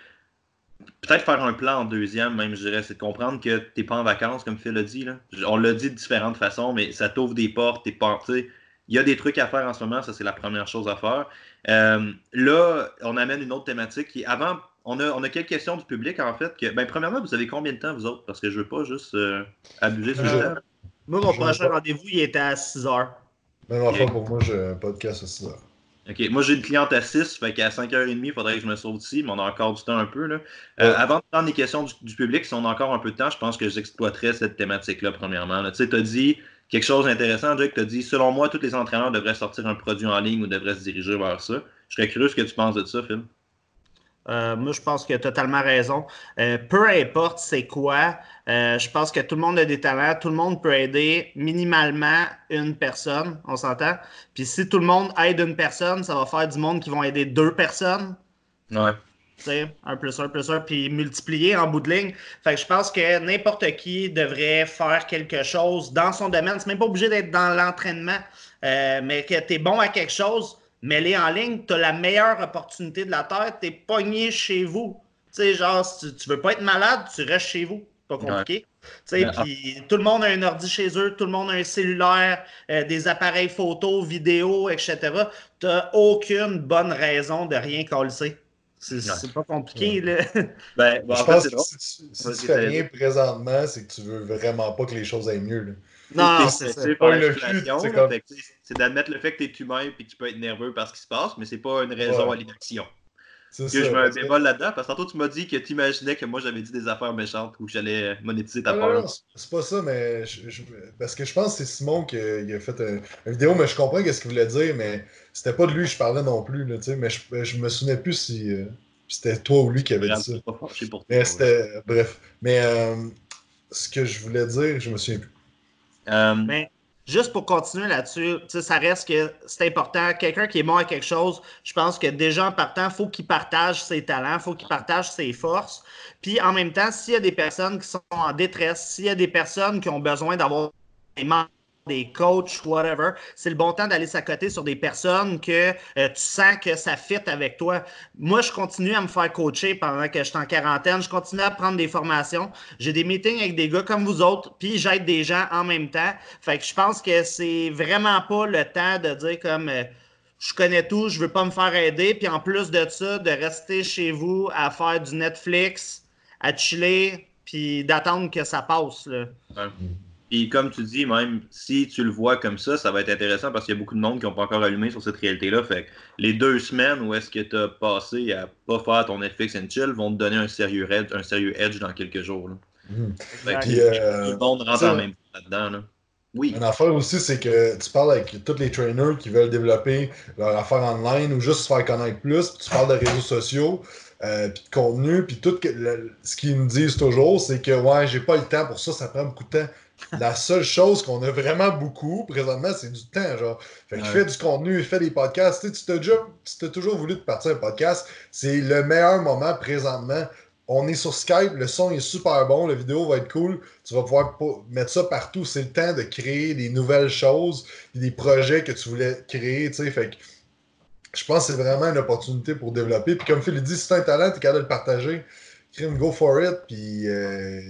peut-être faire un plan en deuxième, même, je dirais, c'est de comprendre que tu n'es pas en vacances, comme Phil l'a dit. Là. On l'a dit de différentes façons, mais ça t'ouvre des portes, t'es pas. Il y a des trucs à faire en ce moment, ça c'est la première chose à faire. Euh, là, on amène une autre thématique qui, avant, on a, on a quelques questions du public en fait. Que, ben, premièrement, vous avez combien de temps vous autres? Parce que je veux pas juste euh, abuser sur le temps. Moi, mon prochain rendez-vous, il était à 6 h. Même enfin, pour moi, j'ai un podcast à 6 h. OK. Moi, j'ai une cliente à 6, fait qu'à 5h30, il faudrait que je me sauve ici, mais on a encore du temps un peu. Là. Euh, avant de prendre les questions du, public, si on a encore un peu de temps, je pense que j'exploiterais cette thématique-là, premièrement. Tu sais, tu as dit quelque chose d'intéressant, Jake. Tu as dit, selon moi, tous les entraîneurs devraient sortir un produit en ligne ou devraient se diriger vers ça. Je serais curieux ce que tu penses de ça, Phil. Euh, moi, je pense tu as totalement raison. Euh, peu importe c'est quoi, euh, je pense que tout le monde a des talents, tout le monde peut aider minimalement une personne, on s'entend? Puis si tout le monde aide une personne, ça va faire du monde qui vont aider deux personnes. Ouais. Tu sais, un plus un plus un, puis multiplier en bout de ligne. Fait que je pense que n'importe qui devrait faire quelque chose dans son domaine. C'est même pas obligé d'être dans l'entraînement, mais que tu es bon à quelque chose mais les en ligne, tu as la meilleure opportunité de la Terre, tu es pogné chez vous. Tu sais, genre, si tu, veux pas être malade, tu restes chez vous. Pas compliqué. Tu sais, puis tout le monde a un ordi chez eux, tout le monde a un cellulaire, euh, des appareils photo, vidéo, etc. Tu n'as aucune bonne raison de rien coller. C'est pas compliqué, là. Ben, je pense que si, tu, fais rien présentement, c'est que tu veux vraiment pas que les choses aillent mieux. Là. Non, c'est pas C'est d'admettre le fait que tu es humain et que tu peux être nerveux par ce qui se passe, mais c'est pas une raison à l'inaction. Que je me un bémol là-dedans, parce que tantôt tu m'as dit que tu imaginais que moi j'avais dit des affaires méchantes ou que j'allais monétiser ta peur. C'est pas ça, mais parce que je pense que c'est Simon qui a, fait une vidéo, mais je comprends ce qu'il voulait dire, mais c'était pas de lui que je parlais non plus, là, mais je, je me souvenais plus si euh, c'était toi ou lui qui avait dit ça. mais c'était, bref. Mais euh, ce que je voulais dire, je me souviens plus. Euh, Mais juste pour continuer là-dessus, ça reste que c'est important. Quelqu'un qui est bon à quelque chose, je pense que déjà en partant, il faut qu'il partage ses talents, il faut qu'il partage ses forces. Puis en même temps, s'il y a des personnes qui sont en détresse, s'il y a des personnes qui ont besoin d'avoir des des coachs, whatever, c'est le bon temps d'aller s'accoter sur des personnes que euh, tu sens que ça fit avec toi. Moi, je continue à me faire coacher pendant que je suis en quarantaine. Je continue à prendre des formations. J'ai des meetings avec des gars comme vous autres, puis j'aide des gens en même temps. Fait que je pense que c'est vraiment pas le temps de dire comme euh, je connais tout, je veux pas me faire aider, puis en plus de ça, de rester chez vous à faire du Netflix, à chiller, puis d'attendre que ça passe. Là. Puis comme tu dis, même si tu le vois comme ça, ça va être intéressant parce qu'il y a beaucoup de monde qui n'ont pas encore allumé sur cette réalité-là. Fait que les deux semaines où est-ce que tu as passé à pas faire ton Netflix and chill vont te donner un sérieux edge, un sérieux edge dans quelques jours. Là. Mmh. euh, tout le monde rentre en même temps là-dedans. Là. Oui. Une affaire aussi, c'est que tu parles avec tous les trainers qui veulent développer leur affaire online ou juste se faire connaître plus, puis tu parles de réseaux sociaux, euh, puis de contenu, puis tout ce qu'ils me disent toujours, c'est que ouais, j'ai pas le temps pour ça, ça prend beaucoup de temps. La seule chose qu'on a vraiment beaucoup présentement, c'est du temps. Genre. Fait que fais du contenu, fais des podcasts. Tu sais, tu t'as toujours voulu te partir un podcast. C'est le meilleur moment présentement. On est sur Skype, le son est super bon, la vidéo va être cool. Tu vas pouvoir mettre ça partout. C'est le temps de créer des nouvelles choses, des projets que tu voulais créer. Tu sais, fait que je pense que c'est vraiment une opportunité pour développer. Puis comme Phil dit, si tu as un talent, tu es capable de le partager. Crime, go for it. Puis. Euh,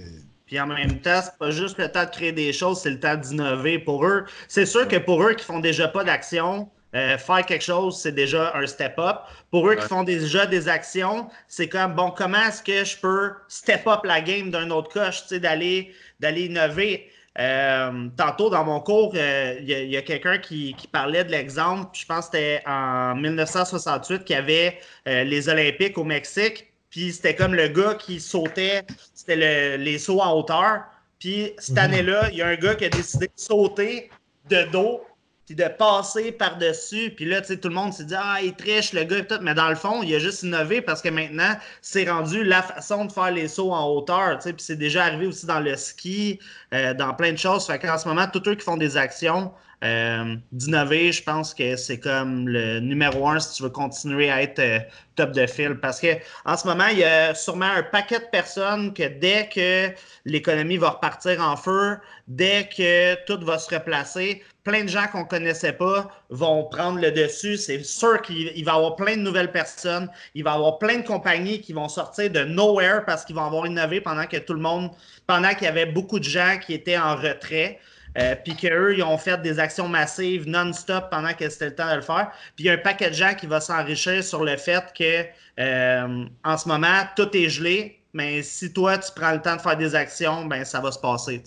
puis en même temps, c'est pas juste le temps de créer des choses, c'est le temps d'innover pour eux. C'est sûr que pour eux qui font déjà pas d'action, euh, faire quelque chose, c'est déjà un step-up. Pour eux qui font déjà des actions, c'est comme, bon, comment est-ce que je peux step-up la game d'un autre coach, tu sais, d'aller, d'aller innover? Euh, tantôt, dans mon cours, euh, il y a, quelqu'un qui, qui, parlait de l'exemple, je pense que c'était en 1968, qu'il y avait les Olympiques au Mexique. Puis c'était comme le gars qui sautait, c'était les sauts en hauteur. Puis cette mhm. année-là, il y a un gars qui a décidé de sauter de dos. puis de passer par-dessus. Puis là, tu sais, tout le monde s'est dit, ah, il triche, le gars, et tout. Mais dans le fond, il a juste innové parce que maintenant, c'est rendu la façon de faire les sauts en hauteur. Tu sais, puis c'est déjà arrivé aussi dans le ski, euh, dans plein de choses. Fait qu'en ce moment, tous eux qui font des actions, euh, d'innover, je pense que c'est comme le numéro un si tu veux continuer à être euh, top de fil. Parce que en ce moment, il y a sûrement un paquet de personnes que dès que l'économie va repartir en feu, dès que tout va se replacer, plein de gens qu'on ne connaissait pas vont prendre le dessus. C'est sûr qu'il va y avoir plein de nouvelles personnes. Il va y avoir plein de compagnies qui vont sortir de nowhere parce qu'ils vont avoir innové pendant que tout le monde, pendant qu'il y avait beaucoup de gens qui étaient en retrait. Euh, puis qu'eux, ils ont fait des actions massives non-stop pendant que c'était le temps de le faire. Puis il y a un paquet de gens qui va s'enrichir sur le fait que euh, en ce moment, tout est gelé, mais si toi, tu prends le temps de faire des actions, ben ça va se passer.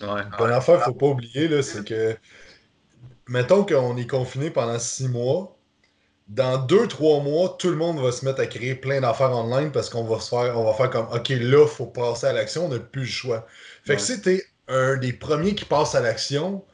Ouais. Bonne affaire, il ne faut pas oublier, c'est que mettons qu'on est confiné pendant six mois. Dans deux, trois mois, tout le monde va se mettre à créer plein d'affaires online parce qu'on va se faire, on va faire comme OK, là, il faut passer à l'action, on n'a plus le choix. Fait que si tu un des premiers qui passe à l'action,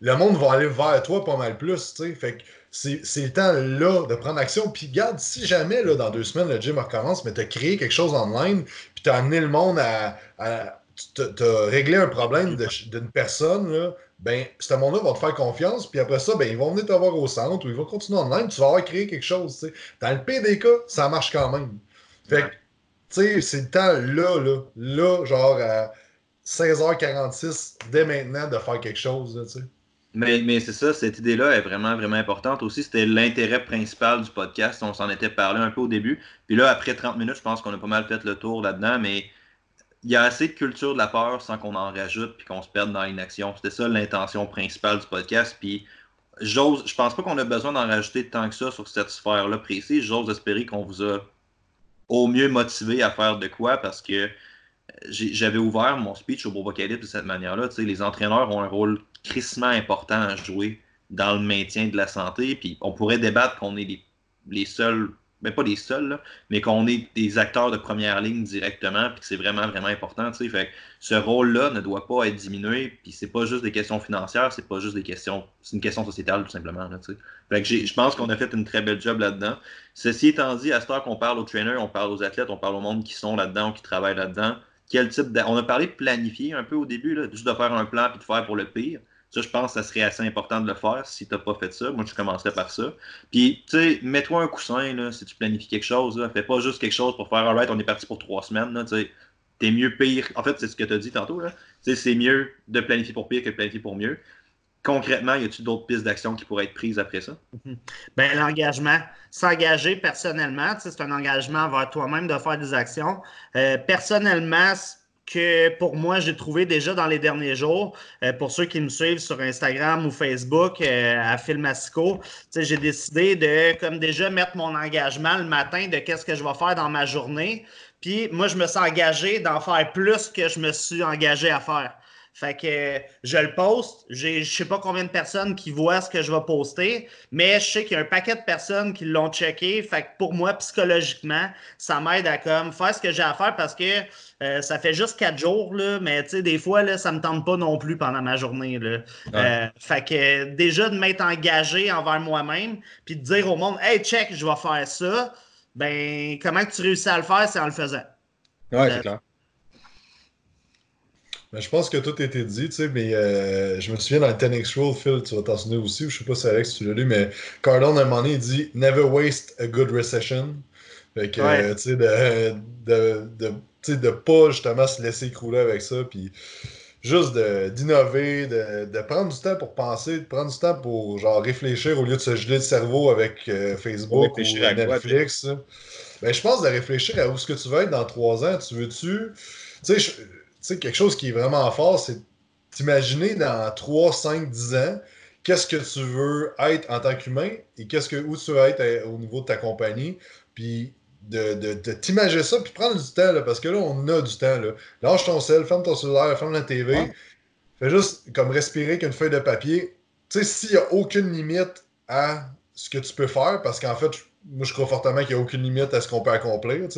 le monde va aller vers toi pas mal plus, tu sais. Fait que c'est le temps là de prendre action. Puis garde, si jamais là, dans deux semaines le gym recommence, mais tu as créé quelque chose online, puis tu as amené le monde à. à tu as réglé un problème d'une personne, là, ben, ce monde-là va te faire confiance, puis après ça, ben, ils vont venir te voir au centre ou ils vont continuer online, tu vas avoir créé quelque chose. Dans le pire des cas, ça marche quand même. Fait que, tu sais, c'est le temps là, là, là, genre à 16h46 dès maintenant de faire quelque chose. mais c'est ça, cette idée-là est vraiment, vraiment importante aussi. C'était l'intérêt principal du podcast. On s'en était parlé un peu au début. Puis là, après 30 minutes, je pense qu'on a pas mal fait le tour là-dedans. Mais il y a assez de culture de la peur sans qu'on en rajoute puis qu'on se perde dans l'inaction. C'était ça l'intention principale du podcast. Puis j'ose, je pense pas qu'on a besoin d'en rajouter tant que ça sur cette sphère-là précise. J'ose espérer qu'on vous a au mieux motivé à faire de quoi parce que j'avais ouvert mon speech au Bobocalypse de cette manière-là. Les entraîneurs ont un rôle crissement important à jouer dans le maintien de la santé. Puis on pourrait débattre qu'on est les, les seuls, mais pas les seuls, mais qu'on est des acteurs de première ligne directement, puis que c'est vraiment, vraiment important. Fait ce rôle-là ne doit pas être diminué, puis c'est pas juste des questions financières, c'est pas juste des questions, c'est une question sociétale tout simplement. Fait que je pense qu'on a fait une très belle job là-dedans. Ceci étant dit, à ce temps qu'on parle aux trainers, on parle aux athlètes, on parle au monde qui sont là-dedans, qui travaillent là-dedans quel type On a parlé de planifier un peu au début, là, juste de faire un plan et de faire pour le pire. Ça, je pense que ça serait assez important de le faire si tu n'as pas fait ça. Moi, je commencerais par ça. Puis, tu sais, mets-toi un coussin là, si tu planifies quelque chose. Fais pas juste quelque chose pour faire Alright, on est parti pour trois semaines. Là, T'es mieux pire. En fait, c'est ce que tu as dit tantôt. C'est mieux de planifier pour pire que de planifier pour mieux concrètement, y a-t-il d'autres pistes d'action qui pourraient être prises après ça? Mhm. Ben, l'engagement. S'engager personnellement, c'est un engagement envers toi-même de faire des actions. Euh, personnellement, que pour moi, j'ai trouvé déjà dans les derniers jours, euh, pour ceux qui me suivent sur Instagram ou Facebook euh, à Filmasico, j'ai décidé de comme déjà mettre mon engagement le matin de qu'est-ce que je vais faire dans ma journée. Puis moi, je me suis engagé d'en faire plus que je me suis engagé à faire. Fait que je le poste. Je sais pas combien de personnes qui voient ce que je vais poster, mais je sais qu'il y a un paquet de personnes qui l'ont checké. Fait que pour moi, psychologiquement, ça m'aide à comme faire ce que j'ai à faire parce que euh, ça fait juste quatre jours, là, mais des fois, là, ça me tente pas non plus pendant ma journée. Là. Euh, fait que déjà de m'être engagé envers moi-même, puis de dire au monde Hey, check, je vais faire ça, ben comment tu réussis à le faire, c'est en le faisant. Ouais, c'est clair. Ben, je pense que tout a été dit, tu sais, mais euh, je me souviens dans le 10X Rule, Phil, tu vas t'en souvenir aussi, je sais pas si Alex tu l'as lu, mais Cardone, à un moment donné, il dit Never waste a good recession. Fait que, euh, tu sais, de, de, de, de pas justement se laisser écrouler avec ça, puis juste d'innover, de, de, prendre du temps pour penser, de prendre du temps pour genre réfléchir au lieu de se geler le cerveau avec euh, Facebook ou Netflix. ben, je pense de réfléchir à où est-ce que tu veux être dans trois ans. Tu veux-tu. Tu sais, sais, quelque chose qui est vraiment fort, c'est t'imaginer dans 3, 5, 10 ans, qu'est-ce que tu veux être en tant qu'humain et qu'est-ce que, où tu veux être euh, au niveau de ta compagnie. Puis de, de, t'imaginer ça, puis prendre du temps, là, parce que là, on a du temps. Là. Lâche ton sel, ferme ton cellulaire, ferme la TV. Fais juste comme respirer qu'une feuille de papier. Tu sais, s'il n'y a aucune limite à ce que tu peux faire, parce qu'en fait, moi, je crois fortement qu'il n'y a aucune limite à ce qu'on peut accomplir.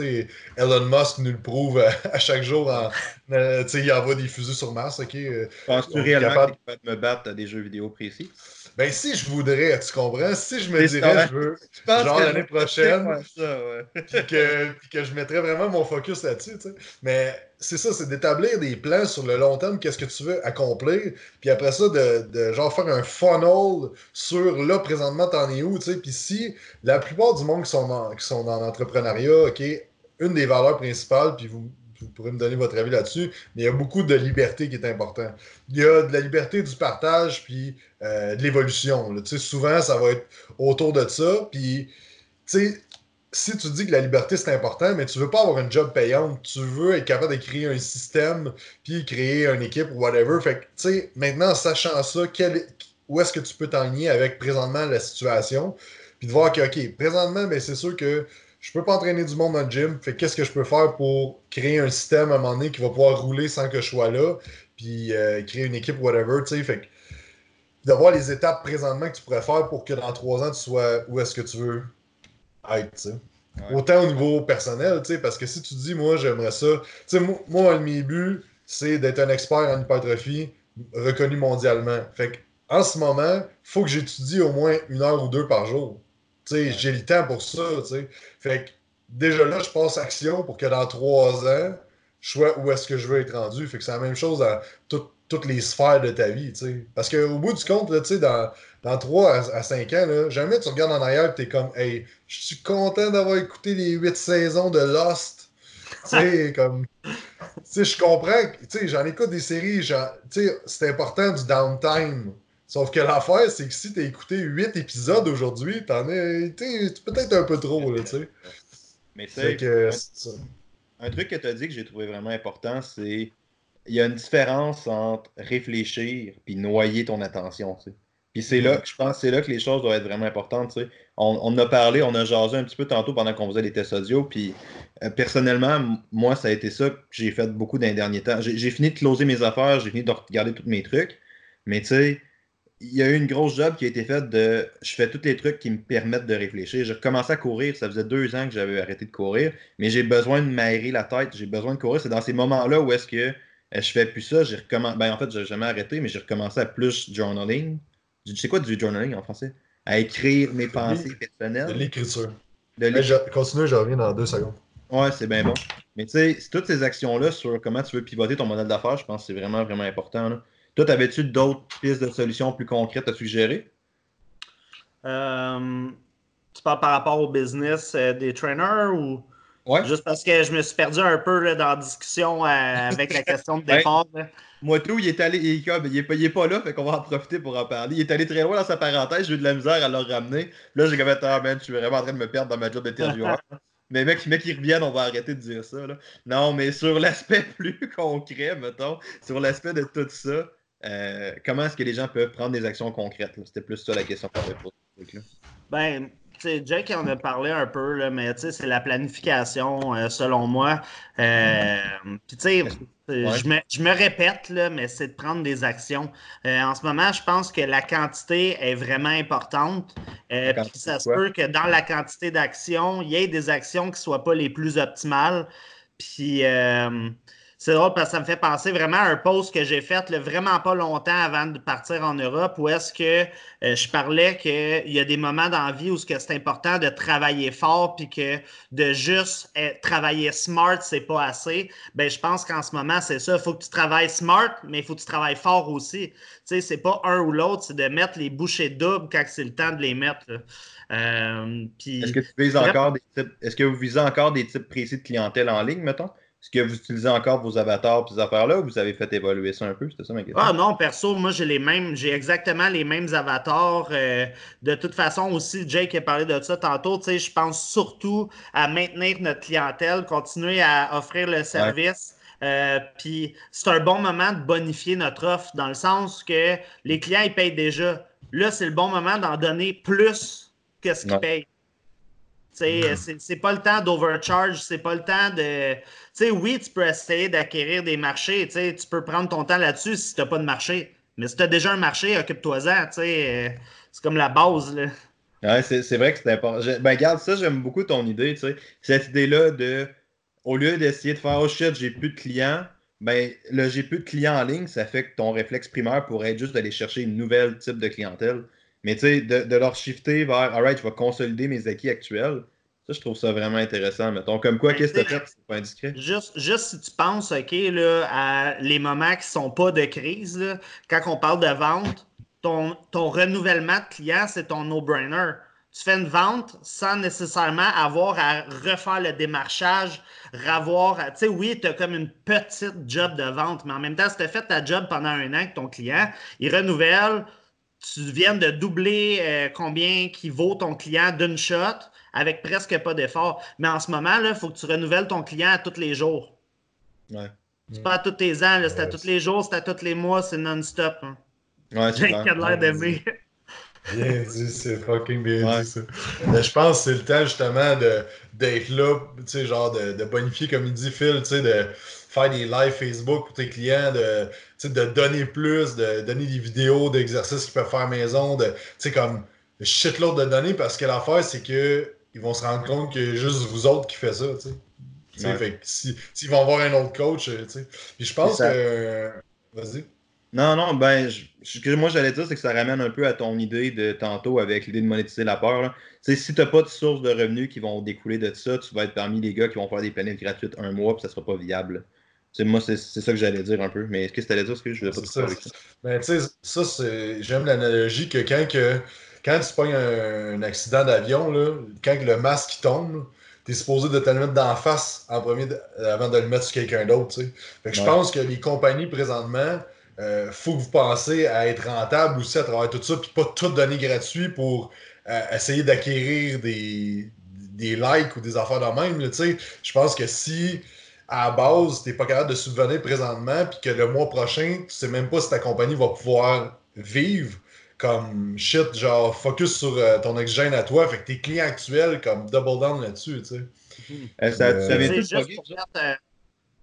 Elon Musk nous le prouve à, chaque jour. En, euh, il envoie des fusées sur Mars. Euh, Penses-tu réellement qu'il est de me battre à des jeux vidéo précis? Ben, si je voudrais, tu comprends? Si je me dirais, je veux, genre l'année prochaine, puis, que, que, je mettrais vraiment mon focus là-dessus, tu sais. Mais c'est ça, c'est d'établir des plans sur le long terme, qu'est-ce que tu veux accomplir, puis après ça, de, de, genre faire un funnel sur là, présentement, t'en es où, tu sais. Puis si la plupart du monde qui sont, dans, qui sont dans l'entrepreneuriat, OK, une des valeurs principales, puis vous, vous pourrez me donner votre avis là-dessus, mais il y a beaucoup de liberté qui est important. Il y a de la liberté du partage, puis euh, de l'évolution. Souvent, ça va être autour de ça, puis si tu dis que la liberté c'est important, mais tu veux pas avoir un job payant, tu veux être capable de créer un système, puis créer une équipe ou whatever. Fait que, tu sais, maintenant, sachant ça, où est-ce que tu peux t'enligner avec présentement la situation, puis de voir que, OK, présentement, ben, c'est sûr que je peux pas entraîner du monde dans le gym. Fait qu'est-ce que je peux faire pour créer un système à un moment donné qui va pouvoir rouler sans que je sois là, puis euh, créer une équipe, whatever, tu sais. Fait d'avoir les étapes présentement que tu pourrais faire pour que dans trois ans, tu sois où est-ce que tu veux être, tu sais. Autant au niveau personnel, tu sais, parce que si tu dis, moi, j'aimerais ça, tu sais, moi, moi, mes buts, c'est d'être un expert en hypertrophie reconnu mondialement. Fait en ce moment, il faut que j'étudie au moins une heure ou deux par jour j'ai le temps pour ça. Fait que déjà là, je passe action pour que dans trois ans, je sois où est-ce que je veux être rendu. Fait que c'est la même chose dans toutes les sphères de ta vie. Parce qu'au bout du compte, là, dans, dans 3 à, 5 ans, là, jamais tu regardes en arrière et tu es comme Hey, je suis content d'avoir écouté les 8 saisons de Lost? tu comme. Je comprends. J'en écoute des séries. C'est important du downtime. Sauf que l'affaire, c'est que si t'as écouté 8 épisodes aujourd'hui, t'en es. peut-être un peu trop, là, tu sais. Mais tu un, truc que tu as dit que j'ai trouvé vraiment important, c'est. Il y a une différence entre réfléchir puis noyer ton attention, tu sais. Puis c'est là que je pense c'est là que les choses doivent être vraiment importantes. Tu sais. On, on, a parlé, on a jasé un petit peu tantôt pendant qu'on faisait les tests audio. Puis euh, personnellement, moi, ça a été ça que j'ai fait beaucoup dans les derniers temps. J'ai fini de closer mes affaires, j'ai fini de regarder tous mes trucs. Mais tu sais, il y a eu une grosse job qui a été faite de je fais tous les trucs qui me permettent de réfléchir. J'ai recommencé à courir, ça faisait deux ans que j'avais arrêté de courir, mais j'ai besoin de m'aérer la tête, j'ai besoin de courir. C'est dans ces moments-là où est-ce que euh, je fais plus ça. J'ai recommencé. Ben, en fait, j'ai jamais arrêté, mais j'ai recommencé à plus journaling. Tu sais quoi du journaling en français? À écrire mes pensées personnelles. De l'écriture. De Continue, je reviens dans deux secondes. Ouais, c'est bien bon. Mais tu sais, toutes ces actions-là sur comment tu veux pivoter ton modèle d'affaires, je pense que c'est vraiment, vraiment important. Là. Toi, avais-tu d'autres pistes de solutions plus concrètes à suggérer? Euh, tu parles par rapport au business euh, des trainers ou ouais. juste parce que je me suis perdu un peu dans la discussion euh, avec la question de départ? Moi, tout, il est allé, il, est, pas, là, fait qu'on va en profiter pour en parler. Il est allé très loin dans sa parenthèse, j'ai eu de la misère à le ramener. Là, j'ai comme ah man, je suis vraiment en train de me perdre dans ma job d'intervieweur. Mais mec, mec, qui reviennent, on va arrêter de dire ça. Là. Non, mais sur l'aspect plus concret, mettons, sur l'aspect de tout ça, euh, comment est-ce que les gens peuvent prendre des actions concrètes? C'était plus ça la question qu'on avait posée. Ben, Jake en a parlé un peu, là, mais c'est la planification, euh, selon moi. Euh, tu sais, je, me, je, me, répète, là, mais c'est de prendre des actions. en ce moment, je pense que la quantité est vraiment importante. Puis ça se peut que dans la quantité d'actions, il y ait des actions qui ne soient pas les plus optimales. Puis c'est drôle parce que ça me fait penser vraiment à un post que j'ai fait vraiment pas longtemps avant de partir en Europe où est-ce que euh, je parlais qu'il y a des moments dans la vie où c'est important de travailler fort puis que de juste eh, travailler smart, c'est pas assez. Ben, je pense qu'en ce moment, c'est ça. Il faut que tu travailles smart, mais il faut que tu travailles fort aussi. Tu sais, c'est pas un ou l'autre, c'est de mettre les bouchées doubles quand c'est le temps de les mettre. Euh, est-ce que tu vises encore des types, est-ce que vous visez encore des types précis de clientèle en ligne, mettons? Est-ce que vous utilisez encore vos avatars et ces affaires-là ou vous avez fait évoluer ça un peu? C'était ça ma question. Ah non, perso, moi j'ai les mêmes, j'ai exactement les mêmes avatars. Euh, de toute façon, aussi, Jake a parlé de ça tantôt. Je pense surtout à maintenir notre clientèle, continuer à offrir le service. Euh, puis c'est un bon moment de bonifier notre offre dans le sens que les clients ils payent déjà. Là, c'est le bon moment d'en donner plus que ce qu'ils payent. C'est pas le temps d'overcharge, c'est pas le temps de. Tu sais, oui, tu peux essayer d'acquérir des marchés, tu peux prendre ton temps là-dessus si tu n'as pas de marché. Mais si tu as déjà un marché, occupe-toi-en, euh, c'est comme la base. Là. Ouais, c'est vrai que c'est important. ben, garde ça, j'aime beaucoup ton idée, tu sais. Cette idée-là de, au lieu d'essayer de faire, oh shit, j'ai plus de clients, ben, le j'ai plus de clients en ligne, ça fait que ton réflexe primaire pourrait être juste d'aller chercher une nouvelle type de clientèle. Mais tu sais, de, de, leur shifter vers, alright, je vais consolider mes acquis actuels. Ça, je trouve ça vraiment intéressant. Mettons, comme quoi, qu'est-ce que tu as fait? C'est pas indiscret. Juste, juste si tu penses, OK, là, à les moments qui sont pas de crise, là, quand on parle de vente, ton, ton renouvellement de client, c'est ton no-brainer. Tu fais une vente sans nécessairement avoir à refaire le démarchage, revoir. Tu sais, oui, tu as comme une petite job de vente, mais en même temps, si tu as fait ta job pendant un an avec ton client, il renouvelle, tu viens de doubler euh, combien qui vaut ton client d'une shot avec presque pas d'effort. Mais en ce moment, il faut que tu renouvelles ton client à tous les jours. Ouais. C'est pas à tous les ans, c'est à tous les jours, c'est à tous les mois, c'est non-stop. Hein. Ouais, J'ai l'air d'aimer. Bien dit, c'est fucking bien dit ça. je pense que c'est le temps justement d'être là, tu sais, genre de, de, bonifier, comme il dit Phil, tu sais, de faire des lives Facebook pour tes clients, de, de donner plus, de donner des vidéos d'exercices qu'ils peuvent faire à maison, de, tu sais, comme shitload de données parce que l'affaire, c'est que ils vont se rendre compte que juste vous autres qui faites ça, tu sais. Fait que s'ils si, vont avoir un autre coach, tu sais. Puis je pense que. Vas-y. Non, non, ben, ce que moi j'allais dire, c'est que ça ramène un peu à ton idée de tantôt avec l'idée de monétiser la peur. Si tu n'as pas de source de revenus qui vont découler de ça, tu vas être parmi les gars qui vont faire des planètes gratuites un mois, puis ça ne sera pas viable. Moi, c'est ça que j'allais dire un peu. Mais qu'est-ce que tu allais dire? ce que je voulais pas ça, avec ça? Ben, tu sais, ça, c'est. J'aime l'analogie que quand, que quand tu pognes un, accident d'avion, quand le masque tombe, tu es supposé de te le mettre d'en face en premier avant de le mettre sur quelqu'un d'autre. Fait que je pense que les compagnies présentement il euh, faut que vous pensez à être rentable aussi à travers tout ça, puis pas tout donner gratuit pour euh, essayer d'acquérir des, des, likes ou des affaires de même. Je pense que si à la base, tu n'es pas capable de subvenir présentement, puis que le mois prochain, tu sais même pas si ta compagnie va pouvoir vivre comme shit, genre focus sur euh, ton oxygène à toi, fait que tes clients actuels, comme double down là-dessus, tu sais. ça,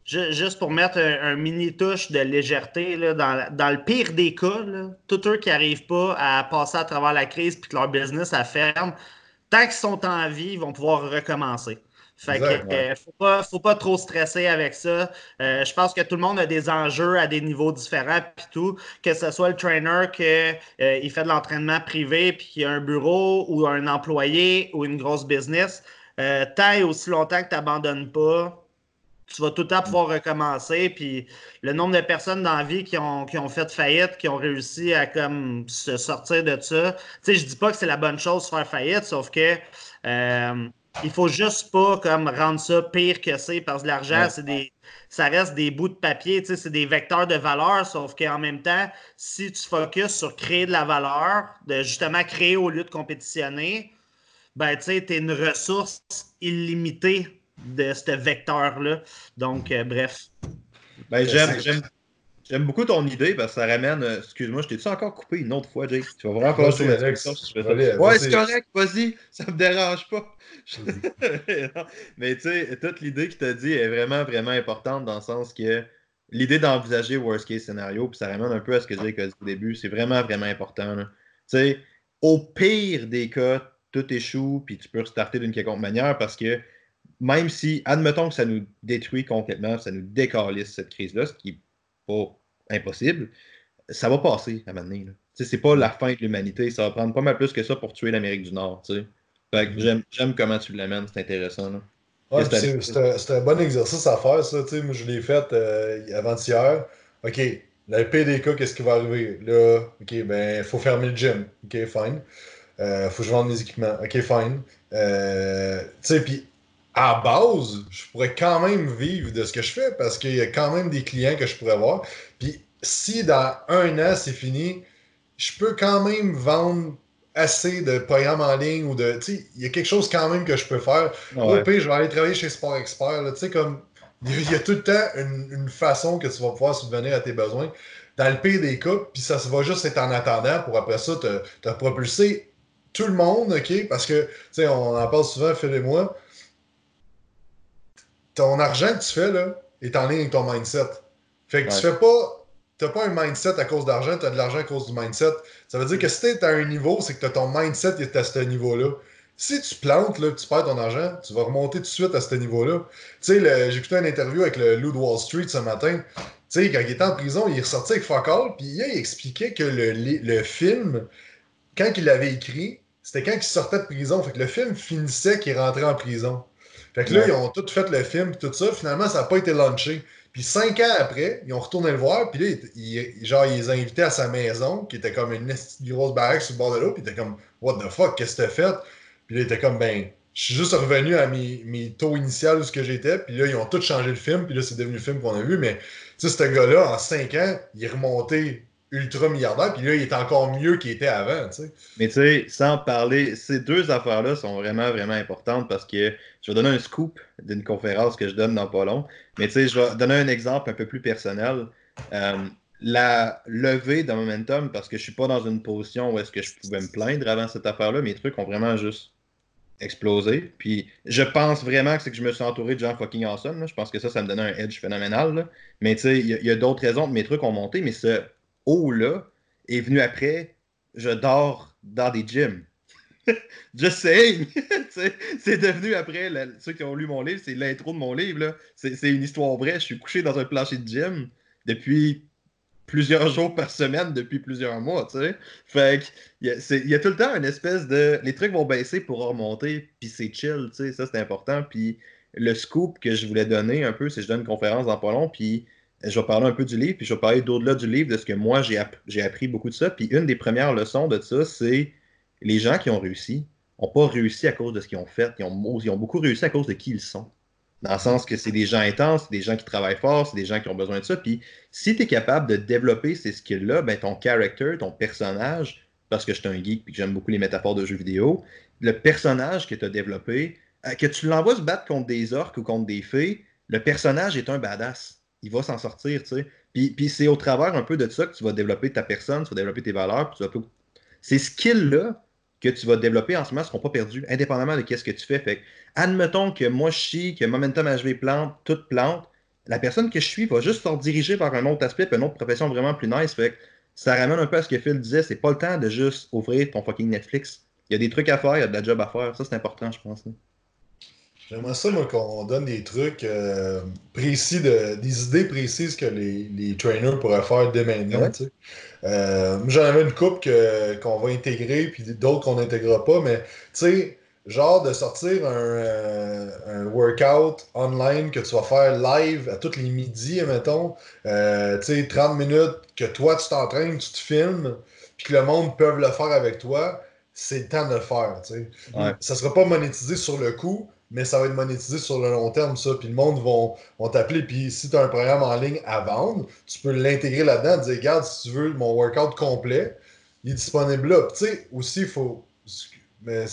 Juste pour mettre un, mini touche de légèreté, là, dans, le pire des cas, tous eux qui n'arrivent pas à passer à travers la crise et que leur business a ferme, tant qu'ils sont en vie, ils vont pouvoir recommencer. Fait que, euh, faut, pas, faut pas trop stresser avec ça. Euh, je pense que tout le monde a des enjeux à des niveaux différents, puis tout. Que ce soit le trainer qui euh, fait de l'entraînement privé, puis qu'il a un bureau ou un employé ou une grosse business, tant et aussi longtemps que tu n'abandonnes pas, tu vas tout le temps pouvoir recommencer. Puis le nombre de personnes dans la vie qui ont, qui ont fait faillite, qui ont réussi à comme se sortir de ça. Tu sais, je dis pas que c'est la bonne chose de faire faillite, sauf que euh, il faut juste pas comme rendre ça pire que c'est parce que l'argent, c'est des. Ça reste des bouts de papier, tu sais, c'est des vecteurs de valeur, sauf qu'en même temps, si tu focuses sur créer de la valeur, de justement créer au lieu de compétitionner, ben tu sais, tu es une ressource illimitée de ce vecteur-là. Donc, euh, bref. Ben, j'aime, beaucoup ton idée parce que ça ramène. Euh, excuse-moi, je t'ai-tu encore coupé une autre fois, Jake? Tu vas vraiment pas la Ouais, c'est correct, vas-y, ça me dérange pas. Mais tu sais, toute l'idée qu'il t'a dit est vraiment, vraiment importante dans le sens que l'idée d'envisager worst case scénario, puis ça ramène un peu à ce que Jake a dit au début, c'est vraiment, vraiment important. Tu sais, au pire des cas, tout échoue, puis tu peux restarter d'une quelconque manière parce que même si, admettons que ça nous détruit complètement, ça nous décalisse cette crise-là, ce qui pas impossible, ça va passer à un moment donné. C'est pas la fin de l'humanité, ça va prendre pas mal plus que ça pour tuer l'Amérique du Nord. Mm-hmm. j'aime comment tu l'amènes, c'est intéressant. c'est un, bon exercice à faire, ça. Moi, je l'ai fait euh, avant-hier. OK, la PDK, qu'est-ce qui va arriver? Là, OK, ben, il faut fermer le gym. OK, fine. Euh, faut que je vende mes équipements. OK, fine. Euh, tu sais, puis à base, je pourrais quand même vivre de ce que je fais parce qu'il y a quand même des clients que je pourrais voir. Puis si dans un an c'est fini, je peux quand même vendre assez de programmes en ligne ou de. Tu sais, il y a quelque chose quand même que je peux faire. Au pire, je vais aller travailler chez Sport Expert. Tu sais, comme. Il y a tout le temps une, façon que tu vas pouvoir subvenir à tes besoins. Dans le pire des cas, puis ça va juste être en attendant pour après ça te, te propulser tout le monde, OK? Parce que, tu sais, on en parle souvent, Phil et moi ton argent que tu fais là, est en ligne avec ton mindset. Fait que tu fais pas t'as pas un mindset à cause d'argent, tu as de l'argent à cause du mindset. Ça veut dire que si tu es à un niveau, c'est que as ton mindset est à ce niveau-là. Si tu plantes, là, tu perds ton argent, tu vas remonter tout de suite à ce niveau-là. Tu sais, j'ai écouté une interview avec le Lou de Wall Street ce matin. Tu sais, quand il était en prison, il est ressorti avec fuck all, puis il expliquait que le, le film, quand il l'avait écrit, c'était quand il sortait de prison. Fait que le film finissait qu'il rentrait en prison. Fait que là, ils ont tout fait le film, tout ça. Finalement, ça n'a pas été launché. Puis cinq ans après, ils ont retourné le voir, puis là, il, genre, ils les ont invités à sa maison, qui était comme une grosse baraque sur le bord de l'eau, puis il était comme, What the fuck, qu'est-ce que t'as fait? Puis là, il était comme, ben, je suis juste revenu à mes, mes taux initiaux où ce que j'étais, puis là, ils ont tout changé le film, puis là, c'est devenu le film qu'on a vu, mais, tu sais, ce gars-là, en cinq ans, il est remonté ultra milliardaire, puis là, il est encore mieux qu'il était avant, tu sais. Mais tu sais, sans parler, ces deux affaires-là sont vraiment, vraiment importantes parce que je vais donner un scoop d'une conférence que je donne dans pas long, mais tu sais, je vais donner un exemple un peu plus personnel. Euh, la levée de momentum, parce que je suis pas dans une position où est-ce que je pouvais me plaindre avant cette affaire-là, mes trucs ont vraiment juste explosé. Puis je pense vraiment que c'est que je me suis entouré de gens fucking awesome. Je pense que ça, ça me donnait un edge phénoménal. Mais tu sais, il y a, a d'autres raisons que mes trucs ont monté, mais ce haut-là est venu après, je dors dans des gyms. Just saying! c'est devenu après, ceux qui ont lu mon livre, c'est l'intro de mon livre. C'est une histoire vraie. Je suis couché dans un plancher de gym depuis plusieurs jours par semaine depuis plusieurs mois, tu sais. Fait il y, a tout le temps une espèce de... Les trucs vont baisser pour remonter, puis c'est chill, ça c'est important. Puis le scoop que je voulais donner un peu, c'est que je donne une conférence dans pas long, puis je vais parler un peu du livre, puis je vais parler d'au-delà du livre, de ce que moi, j'ai appris beaucoup de ça. Puis une des premières leçons de ça, c'est les gens qui ont réussi n'ont pas réussi à cause de ce qu'ils ont fait. Ils ont, ils ont, beaucoup réussi à cause de qui ils sont. Dans le sens que c'est des gens intenses, c'est des gens qui travaillent fort, c'est des gens qui ont besoin de ça. Puis si tu es capable de développer ces skills-là, ben ton character, ton personnage, parce que je suis un geek et que j'aime beaucoup les métaphores de jeux vidéo, le personnage que tu as développé, euh, que tu l'envoies se battre contre des orques ou contre des fées, le personnage est un badass il va s'en sortir, tu sais. Puis, puis c'est au travers un peu de ça que tu vas développer ta personne, tu vas développer tes valeurs, puis tu vas... Ces skills-là que tu vas développer en ce moment ne seront pas perdus, indépendamment de ce que tu fais. Fait admettons que moi, je chie, que Momentum HV plante, toute plante, la personne que je suis va juste se diriger vers un autre aspect, une autre profession vraiment plus nice. Fait que ça ramène un peu à ce que Phil disait, c'est pas le temps de juste ouvrir ton fucking Netflix. Il y a des trucs à faire, il y a de la job à faire. Ça, c'est important, je pense. J'aimerais ça, moi, qu'on donne des trucs euh, précis, de, des idées précises que les, les trainers pourraient faire dès maintenant. Euh, J'en avais une coupe qu'on va intégrer, puis d'autres qu'on n'intégrera pas, mais tu sais, genre de sortir un, euh, un, workout online que tu vas faire live à tous les midis, mettons, tu sais, 30 minutes, que toi tu t'entraînes, tu te filmes, puis que le monde peut le faire avec toi, c'est le temps de le faire. Tu sais. Ça ne sera pas monétisé sur le coup, mais ça va être monétisé sur le long terme, ça. Puis le monde va t'appeler. Puis si tu as un programme en ligne à vendre, tu peux l'intégrer là-dedans, dire Regarde, si tu veux mon workout complet, il est disponible là. Tu sais, aussi, il faut. Mais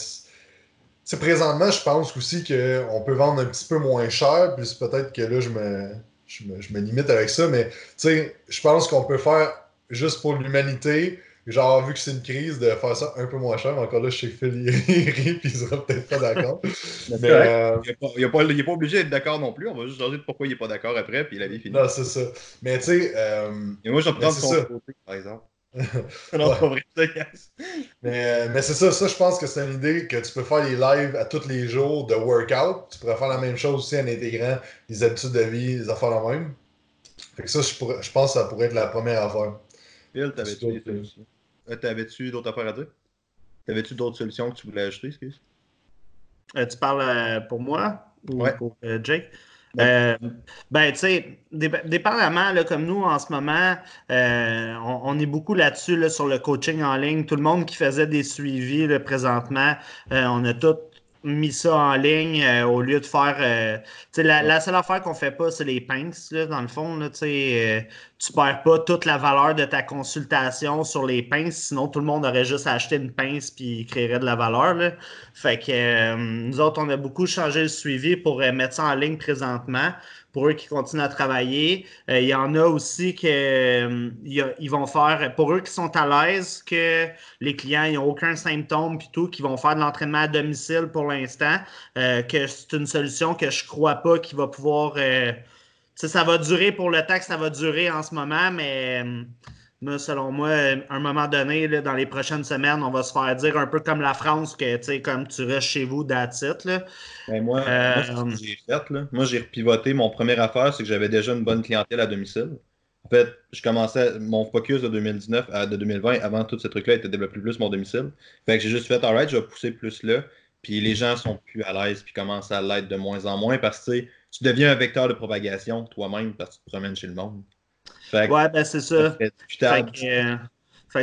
présentement, je pense aussi qu'on peut vendre un petit peu moins cher. Puis peut-être que là, je me, je me, je me limite avec ça. Mais tu sais, je pense qu'on peut faire juste pour l'humanité genre, vu que c'est une crise, de faire ça un peu moins cher. Encore là, chez Phil, il rit, puis il sera peut-être pas d'accord. mais euh, il n'est pas, pas, obligé d'être d'accord non plus. On va juste changer de pourquoi il n'est pas d'accord après, puis la vie finit. Non, c'est ça. Mais tu sais. Euh... Et moi, j'en prends son côté, par exemple. non, pas vrai, Mais, euh, mais c'est ça, ça, je pense que c'est une idée que tu peux faire les lives à tous les jours de workout. Tu pourrais faire la même chose aussi en intégrant les habitudes de vie, les affaires la même. Fait que ça, je, je pense que ça pourrait être la première affaire. Phil, t'avais-tu euh, t'avais-tu d'autres affaires à dire? T'avais-tu d'autres solutions que tu voulais ajouter, excuse? Euh, tu parles euh, pour moi ou pour Jake? ben, tu sais, dépendamment, là, comme nous en ce moment, on, est beaucoup là-dessus sur le coaching en ligne. Tout le monde qui faisait des suivis présentement, on a tout mis ça en ligne euh, au lieu de faire. Euh, la, la, seule affaire qu'on fait pas, c'est les pinks, là, dans le fond. Là, euh, tu perds pas toute la valeur de ta consultation sur les pinces, sinon tout le monde aurait juste acheté une pince puis créerait de la valeur. Là. Fait que nous autres, on a beaucoup changé le suivi pour mettre ça en ligne présentement pour eux qui continuent à travailler. Euh, il y en a aussi qui euh, ils vont faire, pour eux qui sont à l'aise, que les clients n'ont aucun symptôme puis tout, qui vont faire de l'entraînement à domicile pour l'instant, euh, que c'est une solution que je crois pas qu'il va pouvoir ça va durer pour le temps que ça va durer en ce moment, mais selon moi, à un moment donné, dans les prochaines semaines, on va se faire dire un peu comme la France que, tu comme tu restes chez vous, it, ben, moi, euh, j'ai fait, Moi, j'ai repivoté. Mon première affaire, c'est que j'avais déjà une bonne clientèle à domicile. En fait, je commençais mon focus de 2019 à de 2020, avant tout ce truc-là, était développé plus mon domicile. Fait que j'ai juste fait, alright, je vais pousser plus là. Puis les gens sont plus à l'aise, puis commencent à l'être de moins en moins parce que tu deviens un vecteur de propagation toi-même parce que tu te promènes chez le monde ouais, ben c'est ça. Euh,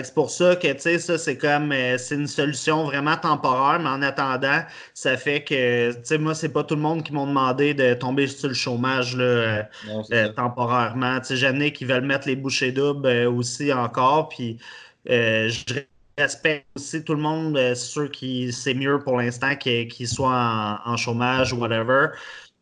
c'est pour ça que, tu sais, ça, c'est comme, euh, c'est une solution vraiment temporaire, mais en attendant, ça fait que, tu sais, moi, c'est pas tout le monde qui m'ont demandé de tomber sur le chômage, là, euh, temporairement. Tu sais, j'en qui veulent mettre les bouchées doubles aussi encore, puis je respecte aussi tout le monde, ceux qui, c'est mieux pour l'instant qu'ils soient en, en, chômage ou whatever.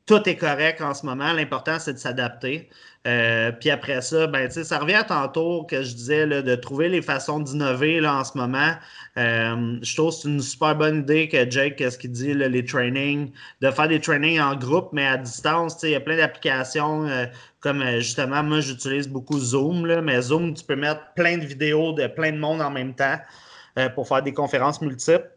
Tout est correct en ce moment. L'important, c'est de s'adapter. Euh, puis après ça, ben, ça revient à tantôt que je disais de trouver les façons d'innover en ce moment. Euh, je trouve que c'est une super bonne idée que Jake, qu'est-ce qu'il dit, les trainings, de faire des trainings en groupe, mais à distance. Il y a plein d'applications euh, comme justement, moi j'utilise beaucoup Zoom, mais Zoom, tu peux mettre plein de vidéos de plein de monde en même temps pour faire des conférences multiples.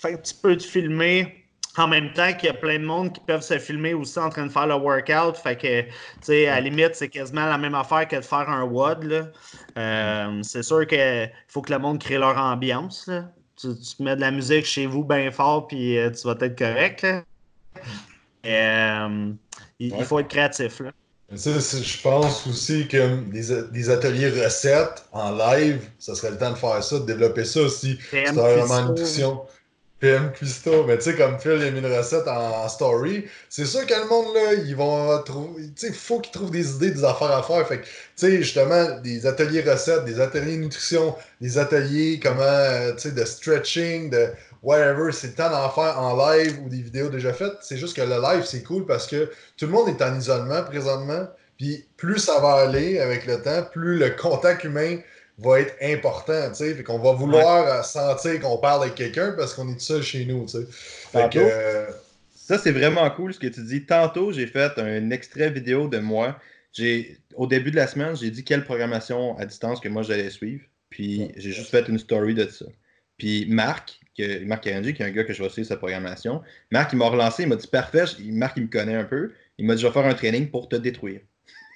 Fait que tu peux te filmer en même temps qu'il y a plein de monde qui peuvent se filmer aussi en train de faire le workout. Fait que, tu sais, à la limite, c'est quasiment la même affaire que de faire un WOD. Euh, c'est sûr qu'il faut que le monde crée leur ambiance. Tu, mets de la musique chez vous bien fort, puis euh, tu vas être correct. Euh, il, faut être créatif. Là. je pense aussi que des, ateliers recettes en live, ça serait le temps de faire ça, de développer ça aussi. C'est vraiment nutrition. PM Cuisto, mais tu sais, comme Phil a mis une recette en, story, c'est sûr que le monde, là, ils vont trouver, tu sais, il faut qu'ils trouvent des idées, des affaires à faire. Fait que, tu sais, justement, des ateliers recettes, des ateliers nutrition, des ateliers, comment, euh, tu sais, de stretching, de whatever, c'est le temps d'en faire en live ou des vidéos déjà faites. C'est juste que le live, c'est cool parce que tout le monde est en isolement présentement. Puis plus ça va aller avec le temps, plus le contact humain va être important, tu sais. Fait qu'on va vouloir euh, sentir qu'on parle avec quelqu'un parce qu'on est tout seul chez nous, tu sais. Fait que, euh, Ça, c'est vraiment cool ce que tu dis. Tantôt, j'ai fait un extrait vidéo de moi. J'ai, au début de la semaine, j'ai dit quelle programmation à distance que moi j'allais suivre. Puis j'ai juste fait une story de ça. Puis Marc, que, Marc qui est un gars que je vais suivre sa programmation, Marc, il m'a relancé, il m'a dit parfait, Marc, il me connaît un peu. Il m'a dit je vais faire un training pour te détruire.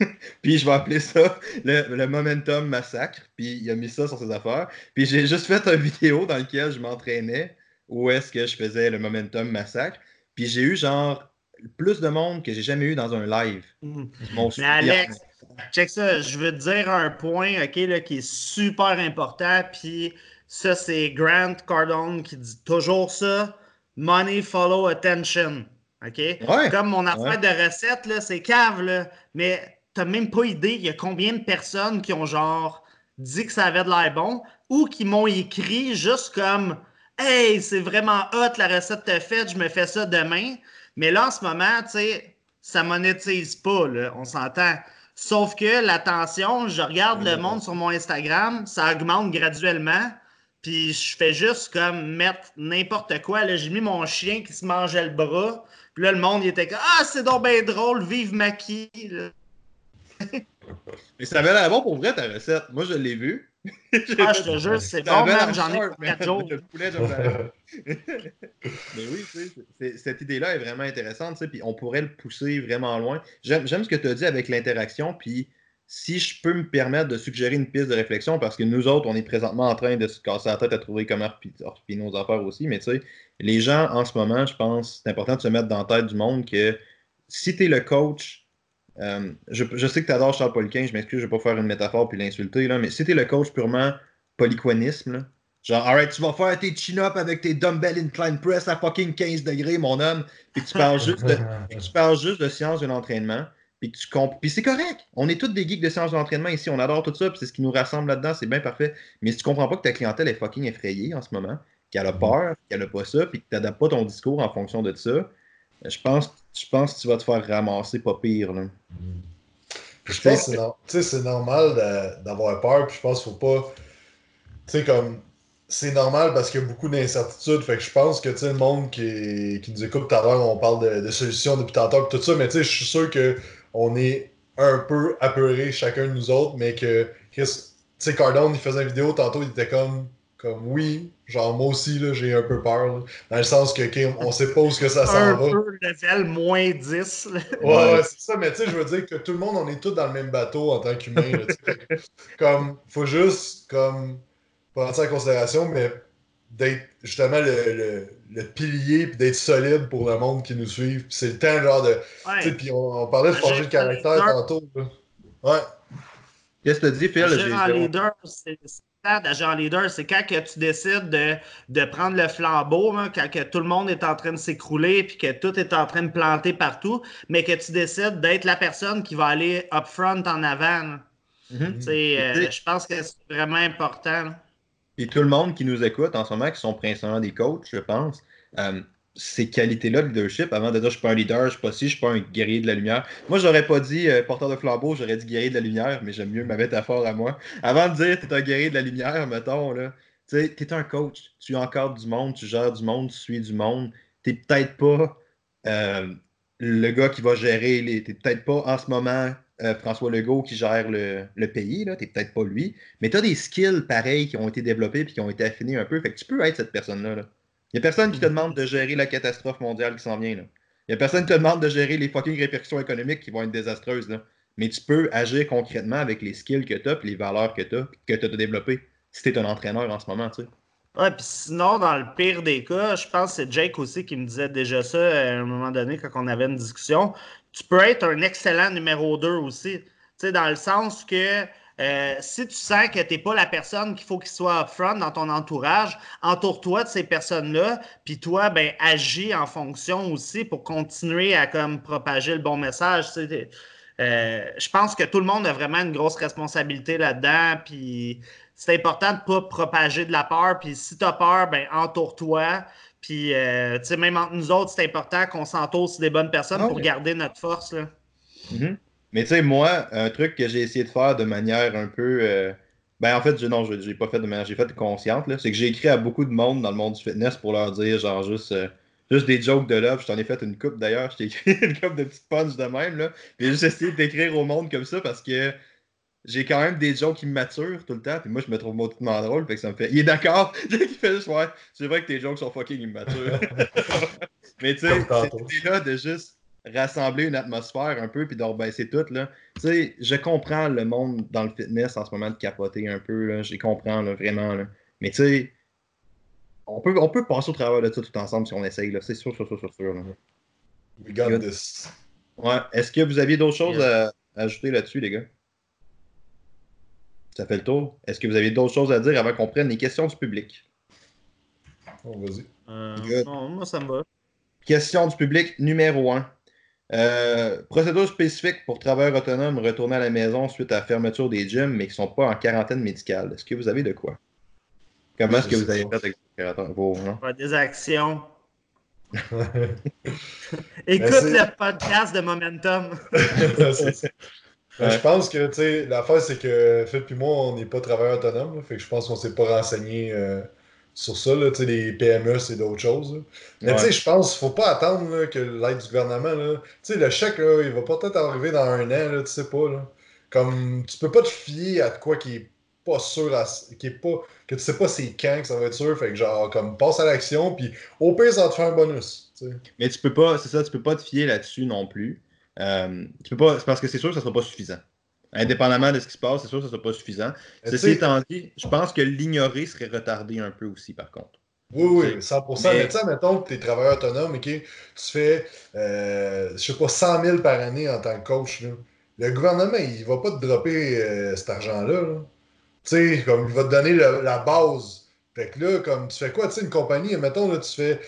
puis je vais appeler ça le, Momentum Massacre. Puis il a mis ça sur ses affaires. Puis j'ai juste fait une vidéo dans laquelle je m'entraînais où est-ce que je faisais le Momentum Massacre. Puis j'ai eu genre plus de monde que j'ai jamais eu dans un live. Hmm. Mais Alex, check ça, je veux te dire un point ok, là, qui est super important. Puis ça, c'est Grant Cardone qui dit toujours ça. Money follow attention. OK? Comme mon affaire de recette, là, c'est cave, là. Mais t'as même pas idée, il y a combien de personnes qui ont genre dit que ça avait de l'air bon ou qui m'ont écrit juste comme Hey, c'est vraiment hot la recette que faite, je me fais ça demain. Mais là, en ce moment, tu sais, ça monétise pas, là, on s'entend. Sauf que l'attention, je regarde le monde sur mon Instagram, ça augmente graduellement. Puis je fais juste comme mettre n'importe quoi. Là, j'ai mis mon chien qui se mangeait le bras. Puis là, le monde, il était comme Ah, c'est donc bien drôle, vive Maki. Mais ça avait l'air bon pour vrai ta recette. Moi, je l'ai vu. ah, je te jure, c'est bon, même. J'en ai pour 4 jours. mais oui, tu sais, cette idée-là est vraiment intéressante, puis on pourrait le pousser vraiment loin. J'aime ce que tu as dit avec l'interaction, puis si je peux me permettre de suggérer une piste de réflexion, parce que nous autres, on est présentement en train de se casser la tête à trouver comment puis nos affaires aussi, mais tu sais, les gens en ce moment, je pense, c'est important de se mettre dans la tête du monde que si tu es le coach euh, je, sais que tu adores Charles Poliquin, je m'excuse, je ne vais pas faire une métaphore puis l'insulter, là, mais si tu es le coach purement polyquanisme, genre, alright, tu vas faire tes chin-ups avec tes dumbbell incline press à fucking 15 degrés, mon homme, puis tu parles juste de, tu parles juste de science de l'entraînement, puis tu puis c'est correct. On est tous des geeks de sciences de l'entraînement ici, on adore tout ça, puis c'est ce qui nous rassemble là-dedans, c'est bien parfait. Mais si tu comprends pas que ta clientèle est fucking effrayée en ce moment, qu'elle a peur, qu'elle a pas ça, puis que tu n'adaptes pas ton discours en fonction de ça, je pense, je pense que tu vas te faire ramasser pas pire. Là. Je pense que c'est normal d'avoir peur, puis je pense qu'il faut pas. Tu sais, comme. C'est normal parce qu'il y a beaucoup d'incertitudes. Fait que je pense que le monde qui, qui nous écoute tout à l'heure, on parle de, solutions depuis tantôt tout ça, mais tu sais, je suis sûr qu'on est un peu apeurés chacun de nous autres, mais que tu sais, Cardone, il faisait une vidéo tantôt, il était comme comme oui, genre moi aussi j'ai un peu peur. dans le sens que on sait pas où que ça s'en va. Un peu level moins 10. Ouais, ouais c'est ça, mais tu sais, je veux dire que tout le monde, on est tous dans le même bateau en tant qu'humain. comme, faut juste comme prendre ça en considération, mais d'être justement le, le, pilier puis d'être solide pour le monde qui nous suit. C'est le temps genre de. Tu sais, puis on, parlait de changer de caractère tantôt. Ouais. Qu'est-ce que tu dis, Phil? leader, c'est d'agent leader, c'est quand que tu décides de, de prendre le flambeau, hein, quand que tout le monde est en train de s'écrouler puis que tout est en train de planter partout, mais que tu décides d'être la personne qui va aller up front en avant. Mm-hmm. Euh, je pense que c'est vraiment important. Et tout le monde qui nous écoute en ce moment, qui sont principalement des coachs, je pense, euh, ces qualités-là de leadership avant de dire je suis pas un leader, je suis pas si, je suis pas un guerrier de la lumière. Moi, j'aurais pas dit euh, porteur de flambeau, j'aurais dit guerrier de la lumière, mais j'aime mieux ma métaphore à moi. Avant de dire t'es un guerrier de la lumière, mettons, là, tu sais, t'es un coach, tu encadres du monde, tu gères du monde, tu suis du monde. T'es peut-être pas euh, le gars qui va gérer les. T'es peut-être pas en ce moment euh, François Legault qui gère le, le pays, là, t'es peut-être pas lui, mais tu as des skills pareils qui ont été développés et qui ont été affinés un peu. Fait que tu peux être cette personne-là. Là. Il n'y a personne qui te demande de gérer la catastrophe mondiale qui s'en vient. Il n'y a personne qui te demande de gérer les fucking répercussions économiques qui vont être désastreuses. Là. Mais tu peux agir concrètement avec les skills que tu as et les valeurs que tu as, que tu as développées si tu es un entraîneur en ce moment. Tu sais. Ouais, puis sinon, dans le pire des cas, je pense que c'est Jake aussi qui me disait déjà ça à un moment donné quand on avait une discussion. Tu peux être un excellent numéro 2 aussi. Tu sais, dans le sens que euh, si tu sens que tu n'es pas la personne qu'il faut qu'il soit upfront dans ton entourage, entoure-toi de ces personnes-là, puis toi, ben, agis en fonction aussi pour continuer à comme propager le bon message. Euh, je pense que tout le monde a vraiment une grosse responsabilité là-dedans, puis c'est important de ne pas propager de la peur, puis si tu as peur, ben, entoure-toi. Puis, euh, même entre nous autres, c'est important qu'on s'entoure des bonnes personnes pour garder notre force. Là. Mm-hmm. Mais tu sais, moi, un truc que j'ai essayé de faire de manière un peu. Euh, ben, en fait, je, non, je n'ai pas fait de manière. J'ai fait consciente, là. C'est que j'ai écrit à beaucoup de monde dans le monde du fitness pour leur dire, genre, juste. Euh, juste des jokes de love. Je t'en ai fait une coupe d'ailleurs. Je t'ai écrit une coupe de petites punch de même. Là. J'ai juste essayé d'écrire au monde comme ça parce que j'ai quand même des jokes qui me maturent tout le temps. Puis moi, je me trouve mauditement drôle. Fait que ça me fait. Il est d'accord. Il fait juste, ouais, c'est vrai que tes jokes sont fucking immatures. Mais tu sais, c'est là de juste rassembler une atmosphère un peu puis de rebaisser tout. Là. Tu sais, je comprends le monde dans le fitness en ce moment de capoter un peu. Là. Je comprends vraiment. Là. Mais tu sais, on peut, on peut passer au travers de ça tout ensemble si on essaye. C'est sûr, sûr, sûr, sûr. sûr We got this. Ouais. Est-ce que vous aviez d'autres choses à, ajouter là-dessus, les gars? Ça fait le tour. Est-ce que vous avez d'autres choses à dire avant qu'on prenne les questions du public? Oh, vas-y. Euh, non, moi, ça me va. Question du public numéro 1. Euh, procédure spécifique pour travailleurs autonomes retourner à la maison suite à la fermeture des gyms, mais qui ne sont pas en quarantaine médicale. Est-ce que vous avez de quoi? Comment est-ce que vous avez fait avec vos, Des actions. Écoute le podcast de Momentum. Je pense que, tu sais, l'affaire, c'est que Phil et moi, on n'est pas travailleurs autonomes. Fait que je pense qu'on ne s'est pas renseigné euh, sur ça, là, les PME, c'est d'autres choses. Mais tu sais, je pense qu'il ne faut pas attendre que l'aide du gouvernement, tu sais, le chèque, là, il va peut-être arriver dans un an, là, tu sais pas. Là. Comme, tu peux pas te fier à quoi qui est pas sûr, qui est pas, que tu sais pas c'est quand que ça va être sûr. Fait que genre, comme, passe à l'action, puis au pire, ça va te faire un bonus. Mais tu peux pas, c'est ça, tu peux pas te fier là-dessus non plus. Euh, tu peux pas, parce que c'est sûr que ça sera pas suffisant. Indépendamment de ce qui se passe, c'est sûr que ce ne sera pas suffisant. Ceci étant dit, je pense que l'ignorer serait retardé un peu aussi, par contre. Oui, oui, 100%. Mais, tu sais, mettons que tu es travailleur autonome et que tu fais, euh, je sais pas, 100 000 par année en tant que coach. Le gouvernement, il va pas te dropper euh, cet argent-là. Tu sais, comme il va te donner la base. Fait que là, comme tu fais quoi, tu sais, une compagnie, mettons, là, tu fais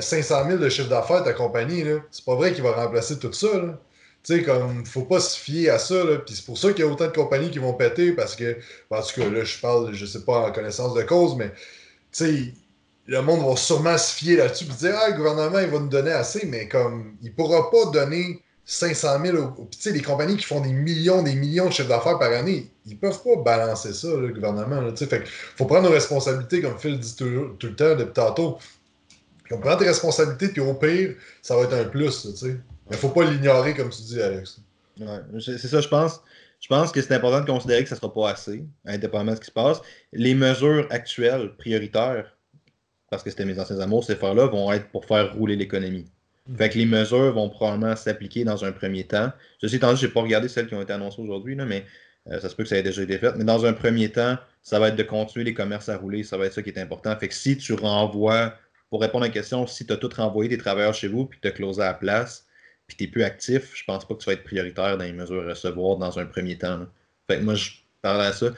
500 euh, 000 de chiffre d'affaires, ta compagnie, c'est pas vrai qu'il va remplacer tout ça. Là. Tu sais, comme, faut pas se fier à ça, là. Puis c'est pour ça qu'il y a autant de compagnies qui vont péter, parce que, en tout cas, là, je parle, je sais pas en connaissance de cause, mais, tu sais, le monde va sûrement se fier là-dessus, puis dire, ah, le gouvernement, il va nous donner assez, mais comme, il pourra pas donner 500 000, puis tu sais, les compagnies qui font des millions, des millions de chiffres d'affaires par année, ils peuvent pas balancer ça, le gouvernement, sais. Fait faut prendre nos responsabilités, comme Phil dit tout, le temps depuis tantôt. On prend tes responsabilités, puis au pire, ça va être un plus, tu sais. Mais faut pas l'ignorer, comme tu dis, Alex. Ouais, c'est ça, je pense. Je pense que c'est important de considérer que ça ne sera pas assez, indépendamment de ce qui se passe. Les mesures actuelles, prioritaires, parce que c'était mes anciens amours, ces affaires-là, vont être pour faire rouler l'économie. Mm. Fait que les mesures vont probablement s'appliquer dans un premier temps. Ceci étant dit, je n'ai pas regardé celles qui ont été annoncées aujourd'hui, mais euh, ça se peut que ça ait déjà été fait. Mais dans un premier temps, ça va être de continuer les commerces à rouler. Ça va être ça qui est important. Fait que si tu renvoies, pour répondre à la question, si tu as tout renvoyé des travailleurs chez vous puis tu as closé à la place, puis tu es plus actif, je pense pas que tu vas être prioritaire dans les mesures à recevoir dans un premier temps. Fait que moi, je parle à ça.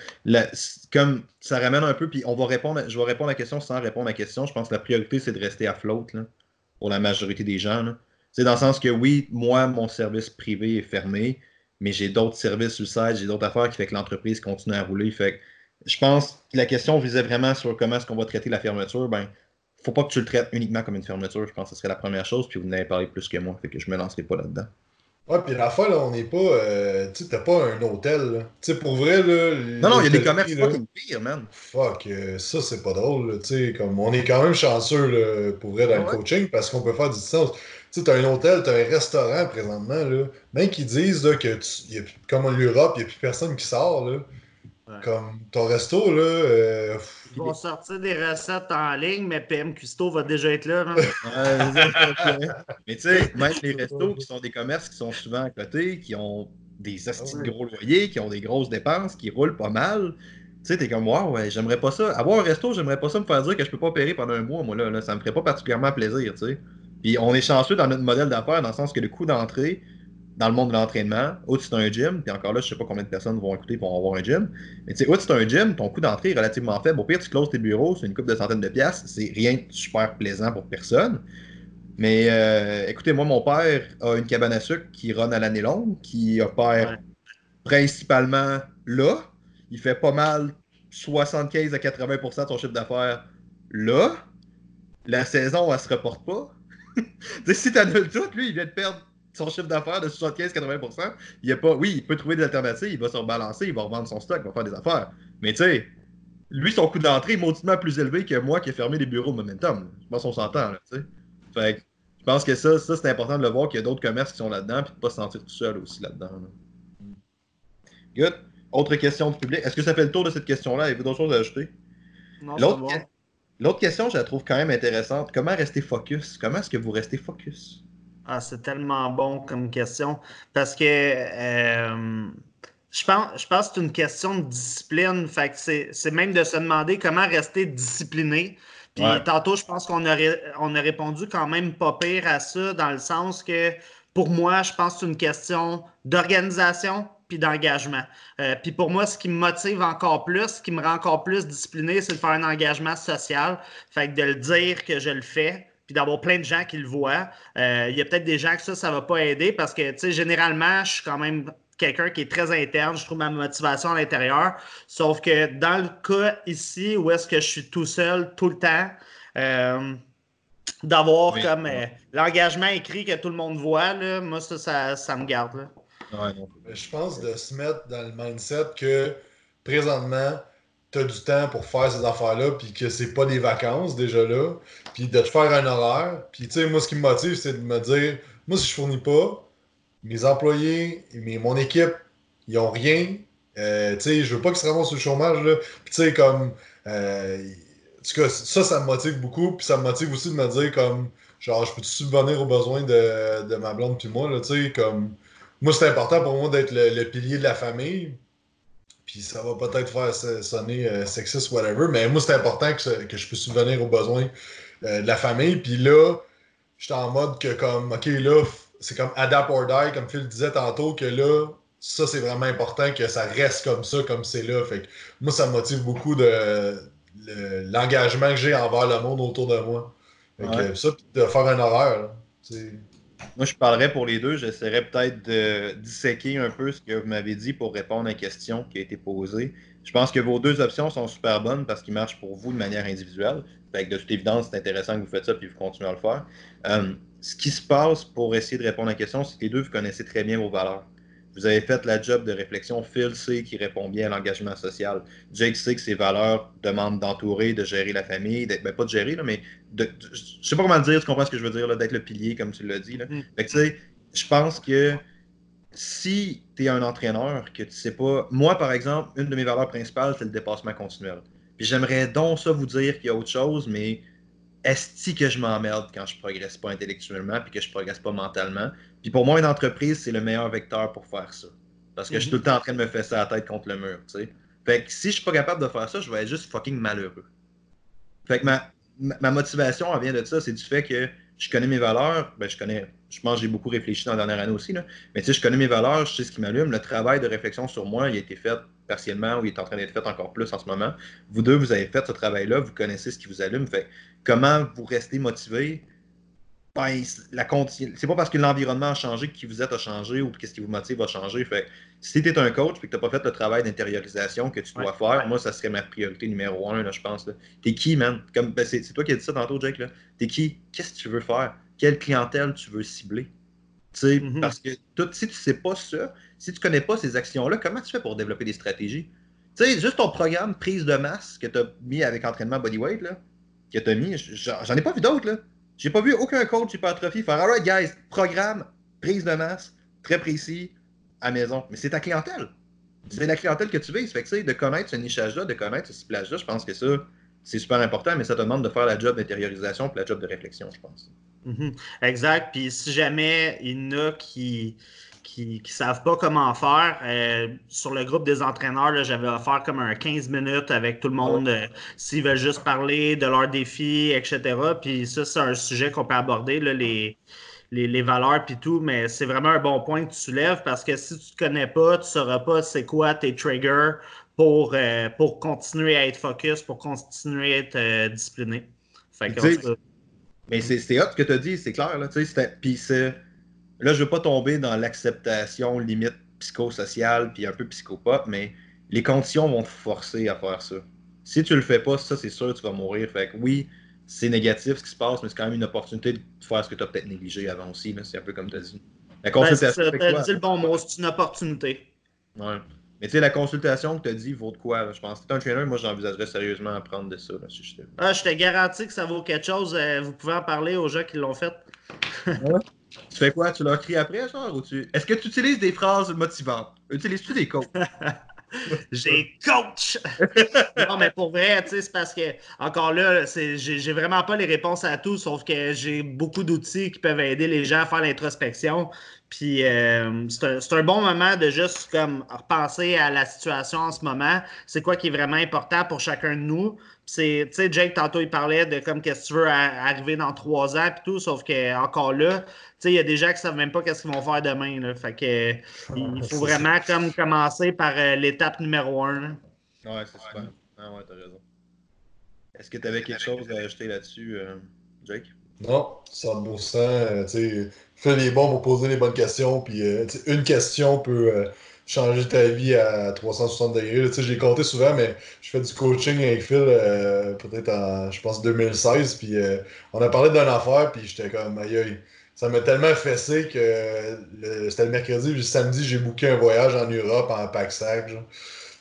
comme ça ramène un peu, puis on va répondre, je vais répondre à la question sans répondre à la question. Je pense que la priorité, c'est de rester à flotte pour la majorité des gens. C'est dans le sens que oui, moi, mon service privé est fermé, mais j'ai d'autres services sur le site, j'ai d'autres affaires qui fait que l'entreprise continue à rouler. Fait je pense que la question visait vraiment sur comment est-ce qu'on va traiter la fermeture. Ben, faut pas que tu le traites uniquement comme une fermeture. Je pense que ce serait la première chose. Puis vous n'avez parlé plus que moi. Fait que je me lancerai pas là-dedans. Ouais, puis la fois, là, on n'est pas. Euh, tu sais, t'as pas un hôtel, Tu sais, pour vrai, là. Non, non, il y a des commerces fucking pires, man. Fuck, euh, ça, c'est pas drôle, Tu sais, comme, on est quand même chanceux, là, pour vrai, dans le coaching, parce qu'on peut faire du distance. Tu sais, t'as un hôtel, t'as un restaurant présentement, là. Même qu'ils disent, là, que, tu, y a, comme en Europe, il n'y a plus personne qui sort, là. Comme ton resto, là. Euh, Ils vont sortir des recettes en ligne, mais PM Custo va déjà être là. mais tu sais, même les restos qui sont des commerces qui sont souvent à côté, qui ont des astis de gros loyers, qui ont des grosses dépenses, qui roulent pas mal. Tu sais, t'es comme, waouh, ouais, j'aimerais pas ça. Avoir un resto, j'aimerais pas ça me faire dire que je peux pas opérer pendant un mois, moi, là, là. Ça me ferait pas particulièrement plaisir, tu sais. Puis on est chanceux dans notre modèle d'affaires, dans le sens que le coût d'entrée, dans le monde de l'entraînement, outre c'est un gym, puis encore là, je sais pas combien de personnes vont écouter pour avoir un gym, mais tu sais, outre c'est un gym, ton coût d'entrée est relativement faible. Au pire, tu closes tes bureaux, c'est une coupe de centaines de piastres, c'est rien de super plaisant pour personne. Mais euh, écoutez, moi, mon père a une cabane à sucre qui run à l'année longue, qui opère principalement là. Il fait pas mal 75 à 80% de son chiffre d'affaires là. La saison, elle se reporte pas. si t'as le tout, lui, il vient de perdre son chiffre d'affaires de 75-80%, il a pas. Oui, il peut trouver des alternatives, il va se rebalancer, il va revendre son stock, il va faire des affaires. Mais tu sais, lui, son coût d'entrée est mauditement plus élevé que moi qui ai fermé les bureaux Momentum. Je pense qu'on s'entend, tu sais. Fait je pense que ça, ça c'est important de le voir qu'il y a d'autres commerces qui sont là-dedans, puis de ne pas se sentir tout seul aussi là-dedans. Good. Autre question du public. Est-ce que ça fait le tour de cette question-là? Il y a d'autres choses à ajouter? L'autre question, je la trouve quand même intéressante. Comment rester focus? Comment est-ce que vous restez focus? Ah, c'est tellement bon comme question. Parce que euh, je, pense, je pense que c'est une question de discipline. Fait que c'est même de se demander comment rester discipliné. Puis tantôt, je pense qu'on a, on a répondu quand même pas pire à ça, dans le sens que pour moi, je pense que c'est une question d'organisation puis d'engagement. Euh, puis pour moi, ce qui me motive encore plus, ce qui me rend encore plus discipliné, c'est de faire un engagement social. Fait que de le dire que je le fais, puis d'avoir plein de gens qui le voient. Euh, il y a peut-être des gens que ça, ça ne va pas aider parce que, tu sais, généralement, je suis quand même quelqu'un qui est très interne. Je trouve ma motivation à l'intérieur. Sauf que dans le cas ici, où est-ce que je suis tout seul tout le temps, euh, d'avoir comme euh, l'engagement écrit que tout le monde voit, là, moi, ça, ça, me garde. Je pense de se mettre dans le mindset que présentement, tu as du temps pour faire ces affaires-là, puis que c'est pas des vacances déjà là, puis de te faire un horaire. Puis, tu sais, moi, ce qui me motive, c'est de me dire, moi, si je fournis pas, mes employés, mes, mon équipe, ils ont rien. Euh, tu sais, je veux pas qu'ils se ramassent sur le chômage, là. Puis, tu sais, comme. Euh, en tout cas, ça, ça me motive beaucoup. Puis, ça me motive aussi de me dire, comme, genre, je peux subvenir aux besoins de, de ma blonde, puis moi, là, tu sais, comme. Moi, c'est important pour moi d'être le pilier de la famille. Puis ça va peut-être faire sonner euh, sexiste, whatever, mais moi, c'est important que, que, je puisse subvenir aux besoins euh, de la famille. Puis là, j'étais en mode que, comme, OK, là, c'est comme adapt or die, comme Phil disait tantôt, que là, ça, c'est vraiment important que ça reste comme ça, comme c'est là. Fait que moi, ça me motive beaucoup de l'engagement que j'ai envers le monde autour de moi. Fait que, ça, de faire un horaire, moi, je parlerais pour les deux. J'essaierais peut-être de disséquer un peu ce que vous m'avez dit pour répondre à une question qui a été posée. Je pense que vos deux options sont super bonnes parce qu'ils marchent pour vous de manière individuelle. Fait de toute évidence, c'est intéressant que vous faites ça et vous continuez à le faire. Euh, ce qui se passe pour essayer de répondre à la question, c'est que les deux, vous connaissez très bien vos valeurs. Vous avez fait la job de réflexion. Phil sait qui répond bien à l'engagement social. Jake sait que ses valeurs demandent d'entourer, de gérer la famille, ben, pas de gérer, là, mais de, je sais pas comment le dire, tu comprends ce que je veux dire, d'être le pilier, comme tu l'as dit. Là. Mm. Fait que, tu sais, je pense que si tu es un entraîneur que tu sais pas. Moi, par exemple, une de mes valeurs principales, c'est le dépassement continuel. Puis j'aimerais donc ça vous dire qu'il y a autre chose, mais est-ce que je m'emmerde quand je progresse pas intellectuellement puis que je progresse pas mentalement? Puis pour moi, une entreprise, c'est le meilleur vecteur pour faire ça. Parce que je suis tout le temps en train de me fesser la tête contre le mur, tu sais. Fait que si je suis pas capable de faire ça, je vais être juste fucking malheureux. Fait que ma, ma motivation, elle vient de ça, c'est du fait que je connais mes valeurs, ben je connais, je pense j'ai beaucoup réfléchi dans la dernière année aussi, là. mais tu sais, je connais mes valeurs, je sais ce qui m'allume, le travail de réflexion sur moi, il a été fait partiellement ou il est en train d'être fait encore plus en ce moment. Vous deux, vous avez fait ce travail-là, vous connaissez ce qui vous allume, fait comment vous restez motivé, ben, la c'est pas parce que l'environnement a changé que qui vous êtes a changé ou que ce qui vous motive a changé. Fait si tu es un coach et que tu n'as pas fait le travail d'intériorisation que tu dois faire, moi, ça serait ma priorité numéro un, là, je pense. T'es qui, man? Comme, ben, c'est, toi qui as dit ça tantôt, Jake. T'es qui? Qu'est-ce que tu veux faire? Quelle clientèle tu veux cibler? Mm-hmm. Parce que tout, si tu sais pas ça, si tu connais pas ces actions-là, comment tu fais pour développer des stratégies? Tu sais, juste ton programme prise de masse que tu as mis avec entraînement bodyweight, là, que tu as mis, j'en ai pas vu d'autres, là. J'ai pas vu aucun coach hypertrophie faire Alright, guys, programme, prise de masse, très précis, à maison. Mais c'est ta clientèle. C'est la clientèle que tu vises. Fait que, de connaître ce nichage-là, de connaître ce ciblage-là, je pense que ça, c'est super important, mais ça te demande de faire la job d'intériorisation et la job de réflexion, je pense. Mm-hmm. Exact. Puis si jamais il y en a qui qui ne savent pas comment faire. Euh, sur le groupe des entraîneurs, j'avais offert comme un 15 minutes avec tout le monde euh, s'ils veulent juste parler de leurs défis, etc. Puis ça, c'est un sujet qu'on peut aborder, les, les, valeurs puis tout, mais c'est vraiment un bon point que tu soulèves parce que si tu ne te connais pas, tu ne sauras pas c'est quoi tes triggers pour, euh, pour continuer à être focus, pour continuer à être discipliné. Mais c'est hot ce que tu as dit, c'est clair. Là, puis c'est Là, je ne veux pas tomber dans l'acceptation limite psychosociale puis un peu psychopathe, mais les conditions vont te forcer à faire ça. Si tu le fais pas, ça, c'est sûr, tu vas mourir. Fait que oui, c'est négatif ce qui se passe, mais c'est quand même une opportunité de faire ce que tu as peut-être négligé avant aussi. C'est un peu comme tu as dit. La ben, dit le bon mot, c'est une opportunité. Ouais. Mais tu sais, la consultation que tu as dit vaut de quoi? Je pense que tu es un trainer, moi j'envisagerais sérieusement à prendre de ça. Là, si je, ah, je te garantis que ça vaut quelque chose. Euh, vous pouvez en parler aux gens qui l'ont fait. Tu fais quoi? Tu leur cries après, genre? Ou tu... Est-ce que tu utilises des phrases motivantes? Utilises-tu des coachs? j'ai coach! non, mais pour vrai, tu sais, c'est parce que, encore là, j'ai vraiment pas les réponses à tout, sauf que j'ai beaucoup d'outils qui peuvent aider les gens à faire l'introspection. Puis euh, c'est un, bon moment de juste comme repenser à la situation en ce moment. C'est quoi qui est vraiment important pour chacun de nous? Tu sais, Jake, tantôt, il parlait de comme qu'est-ce que tu veux arriver dans trois ans puis tout, sauf que encore là, il y a des gens qui ne savent même pas qu'est-ce qu'ils vont faire demain. Là. Fait que, il faut vraiment comme commencer par euh, l'étape numéro un. Ouais, c'est super. Ah ouais, t'as raison. Est-ce que tu avais quelque chose à ajouter là-dessus, euh, Jake? Non, 100%. Euh, fais les bons pour poser les bonnes questions. Puis une question peut changer ta vie à 360 degrés. J'ai compté souvent, mais je fais du coaching avec Phil peut-être en, je pense, 2016. Puis on a parlé d'une affaire, puis j'étais comme, aïe ça m'a tellement fessé que c'était le mercredi, le samedi, j'ai booké un voyage en Europe en pack-sac. Tu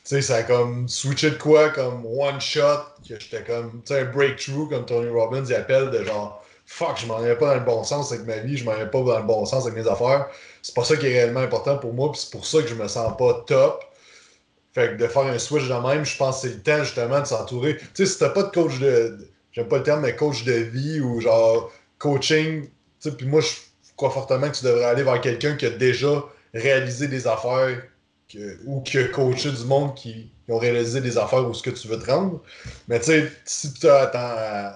sais, ça a comme switché de quoi, comme one shot, que j'étais comme, tu sais, un breakthrough, comme Tony Robbins il appelle, de genre, fuck, je m'en allais pas dans le bon sens avec ma vie, je m'en allais pas dans le bon sens avec mes affaires. C'est pas ça qui est réellement important pour moi, puis c'est pour ça que je me sens pas top. Fait que de faire un switch de même, je pense que c'est le temps justement de s'entourer. Tu sais, si t'as pas de coach de. J'aime pas le terme, mais coach de vie ou genre coaching puis moi, je crois fortement que tu devrais aller vers quelqu'un qui a déjà réalisé des affaires ou qui a coaché du monde qui, ont réalisé des affaires où ce que tu veux te rendre. Mais tu sais, si,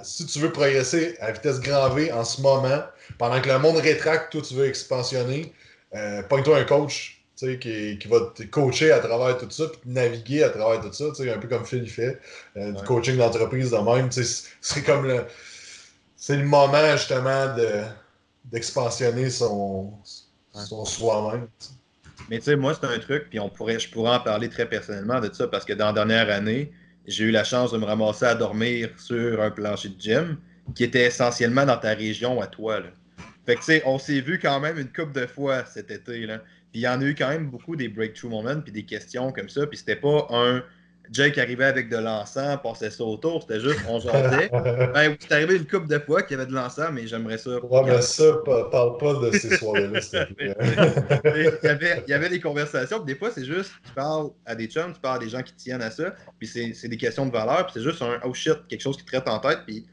si tu veux progresser à vitesse grand V en ce moment, pendant que le monde rétracte, toi, tu veux expansionner, euh, pogne-toi un coach qui, qui, va te coacher à travers tout ça, puis naviguer à travers tout ça, un peu comme Phil il fait, euh, du coaching d'entreprise de même. C'est comme le. C'est le moment justement de, d'expansionner son, son soi-même. Mais tu sais, moi, c'est un truc, puis on pourrait, je pourrais en parler très personnellement de ça, parce que dans la dernière année, j'ai eu la chance de me ramasser à dormir sur un plancher de gym qui était essentiellement dans ta région à toi. Là. Fait que tu sais, on s'est vu quand même une couple de fois cet été. Là. Puis il y en a eu quand même beaucoup des breakthrough moments, puis des questions comme ça, puis c'était pas un Jake arrivait avec de l'encens, passait ça autour, c'était juste, on jasait. ben, c'est arrivé une couple de fois qu'il y avait de l'encens, mais j'aimerais ça. Ouais, mais ça, parle pas de ces soirées-là, il, y avait, il y avait des conversations, puis des fois, c'est juste, tu parles à des chums, tu parles à des gens qui tiennent à ça, puis c'est des questions de valeur, puis c'est juste un oh shit, quelque chose qui traite en tête, puis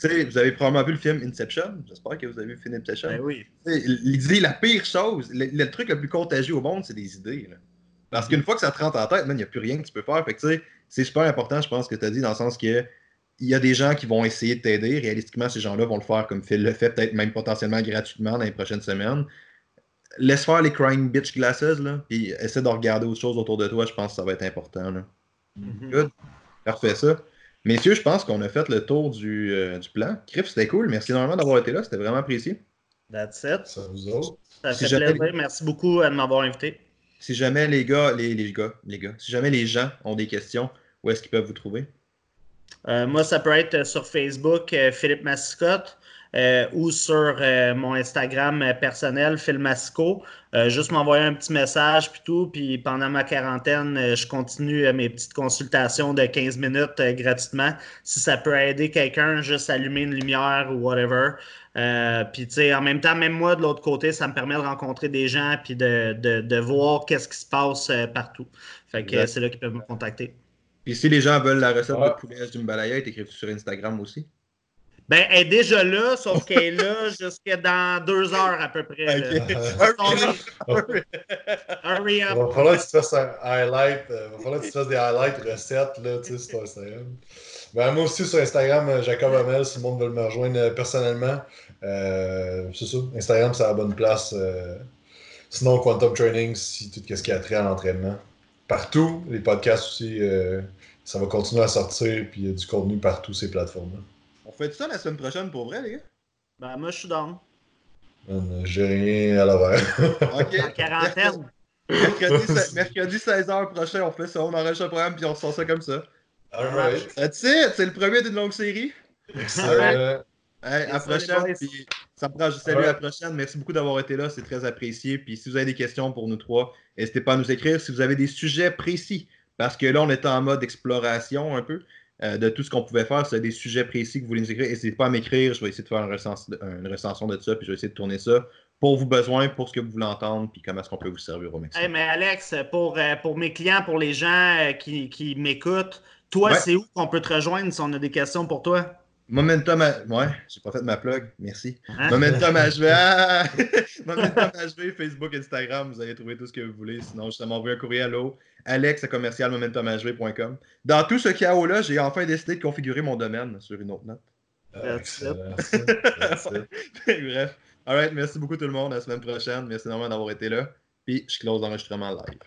tu sais, vous avez probablement vu le film Inception. J'espère que vous avez vu le film Inception. Ben oui. L'idée, la pire chose, le, truc le plus contagieux au monde, c'est des idées. Là. Parce qu'une fois que ça te rentre en tête, il n'y a plus rien que tu peux faire. Fait que, c'est super important, je pense, que tu as dit, dans le sens que il y a des gens qui vont essayer de t'aider. Réalistiquement, ces gens-là vont le faire comme Phil le fait, peut-être même potentiellement gratuitement dans les prochaines semaines. Laisse faire les crying bitch glasses, là, puis essaie de regarder autre chose autour de toi. Je pense que ça va être important. Là. Mm-hmm. Good. Parfait, ça. Messieurs, je pense qu'on a fait le tour du, euh, du plan. Criff, c'était cool. Merci énormément d'avoir été là. C'était vraiment apprécié. That's it. Ça vous autres. Ça fait plaisir. Merci beaucoup de m'avoir invité. Si jamais les gars, les, gars, les gars, si jamais les gens ont des questions, où est-ce qu'ils peuvent vous trouver? Euh, moi, ça peut être sur Facebook, euh, Philippe Mascotte. Euh, ou sur euh, mon Instagram personnel, Phil Masco. juste m'envoyer un petit message puis tout. Puis pendant ma quarantaine, je continue mes petites consultations de 15 minutes gratuitement. Si ça peut aider quelqu'un, juste allumer une lumière ou whatever. puis tu sais, en même temps, même moi de l'autre côté, ça me permet de rencontrer des gens puis de, de, de voir qu'est-ce qui se passe partout. Fait que c'est là qu'ils peuvent me contacter. Puis si les gens veulent la recette de poulet du Mbalaya, écrivez sur Instagram aussi? Ben, elle est déjà là, sauf qu'elle est là jusqu'à dans deux heures à peu près. Okay. Hurry up. Il va falloir que tu fasses un highlight. Il euh, va falloir que tu fasses des highlights recettes là, tu sais, sur Instagram. Ben, moi aussi sur Instagram, euh, Jacob Amel, si le monde veut me rejoindre euh, personnellement. Euh, c'est ça. Instagram, c'est la bonne place. sinon, Quantum Training, si tout ce qui a trait à l'entraînement. Partout, les podcasts aussi, ça va continuer à sortir, puis il y a du contenu partout ces plateformes-là. On fait ça la semaine prochaine pour vrai, les gars? Ben, moi, je suis down. J'ai rien à l'horaire. OK. En quarantaine. Mercredi, 16h prochain, on fait ça. On enregistre un programme puis on sort ça comme ça. Alright. That's it. C'est le premier d'une longue série. Excellent. à la prochaine. Puis, ça me prend salut à la prochaine. Merci beaucoup d'avoir été là. C'est très apprécié. Puis si vous avez des questions pour nous trois, n'hésitez pas à nous écrire. Si vous avez des sujets précis, parce que là, on est en mode exploration un peu. Euh, de tout ce qu'on pouvait faire. c'est des sujets précis que vous voulez nous écrire, n'hésitez pas à m'écrire. Je vais essayer de faire une, recension de ça, puis je vais essayer de tourner ça pour vos besoins, pour ce que vous voulez entendre, puis comment est-ce qu'on peut vous servir au maximum. mais Alex, pour, euh, pour mes clients, pour les gens euh, qui, qui m'écoutent, toi, c'est où qu'on peut te rejoindre si on a des questions pour toi? Momentum, à... ouais, j'ai pas fait ma plug, merci. Hein? Momentum HV, ah! Momentum HV, Facebook, Instagram, vous allez trouver tout ce que vous voulez. Sinon, justement, envoyer un courriel à alex à commercial momentumhv.com. Dans tout ce chaos-là, j'ai enfin décidé de configurer mon domaine sur une autre note. That's it. Bref. Alright, merci beaucoup tout le monde. À la semaine prochaine. Merci énormément d'avoir été là. Puis je close l'enregistrement live.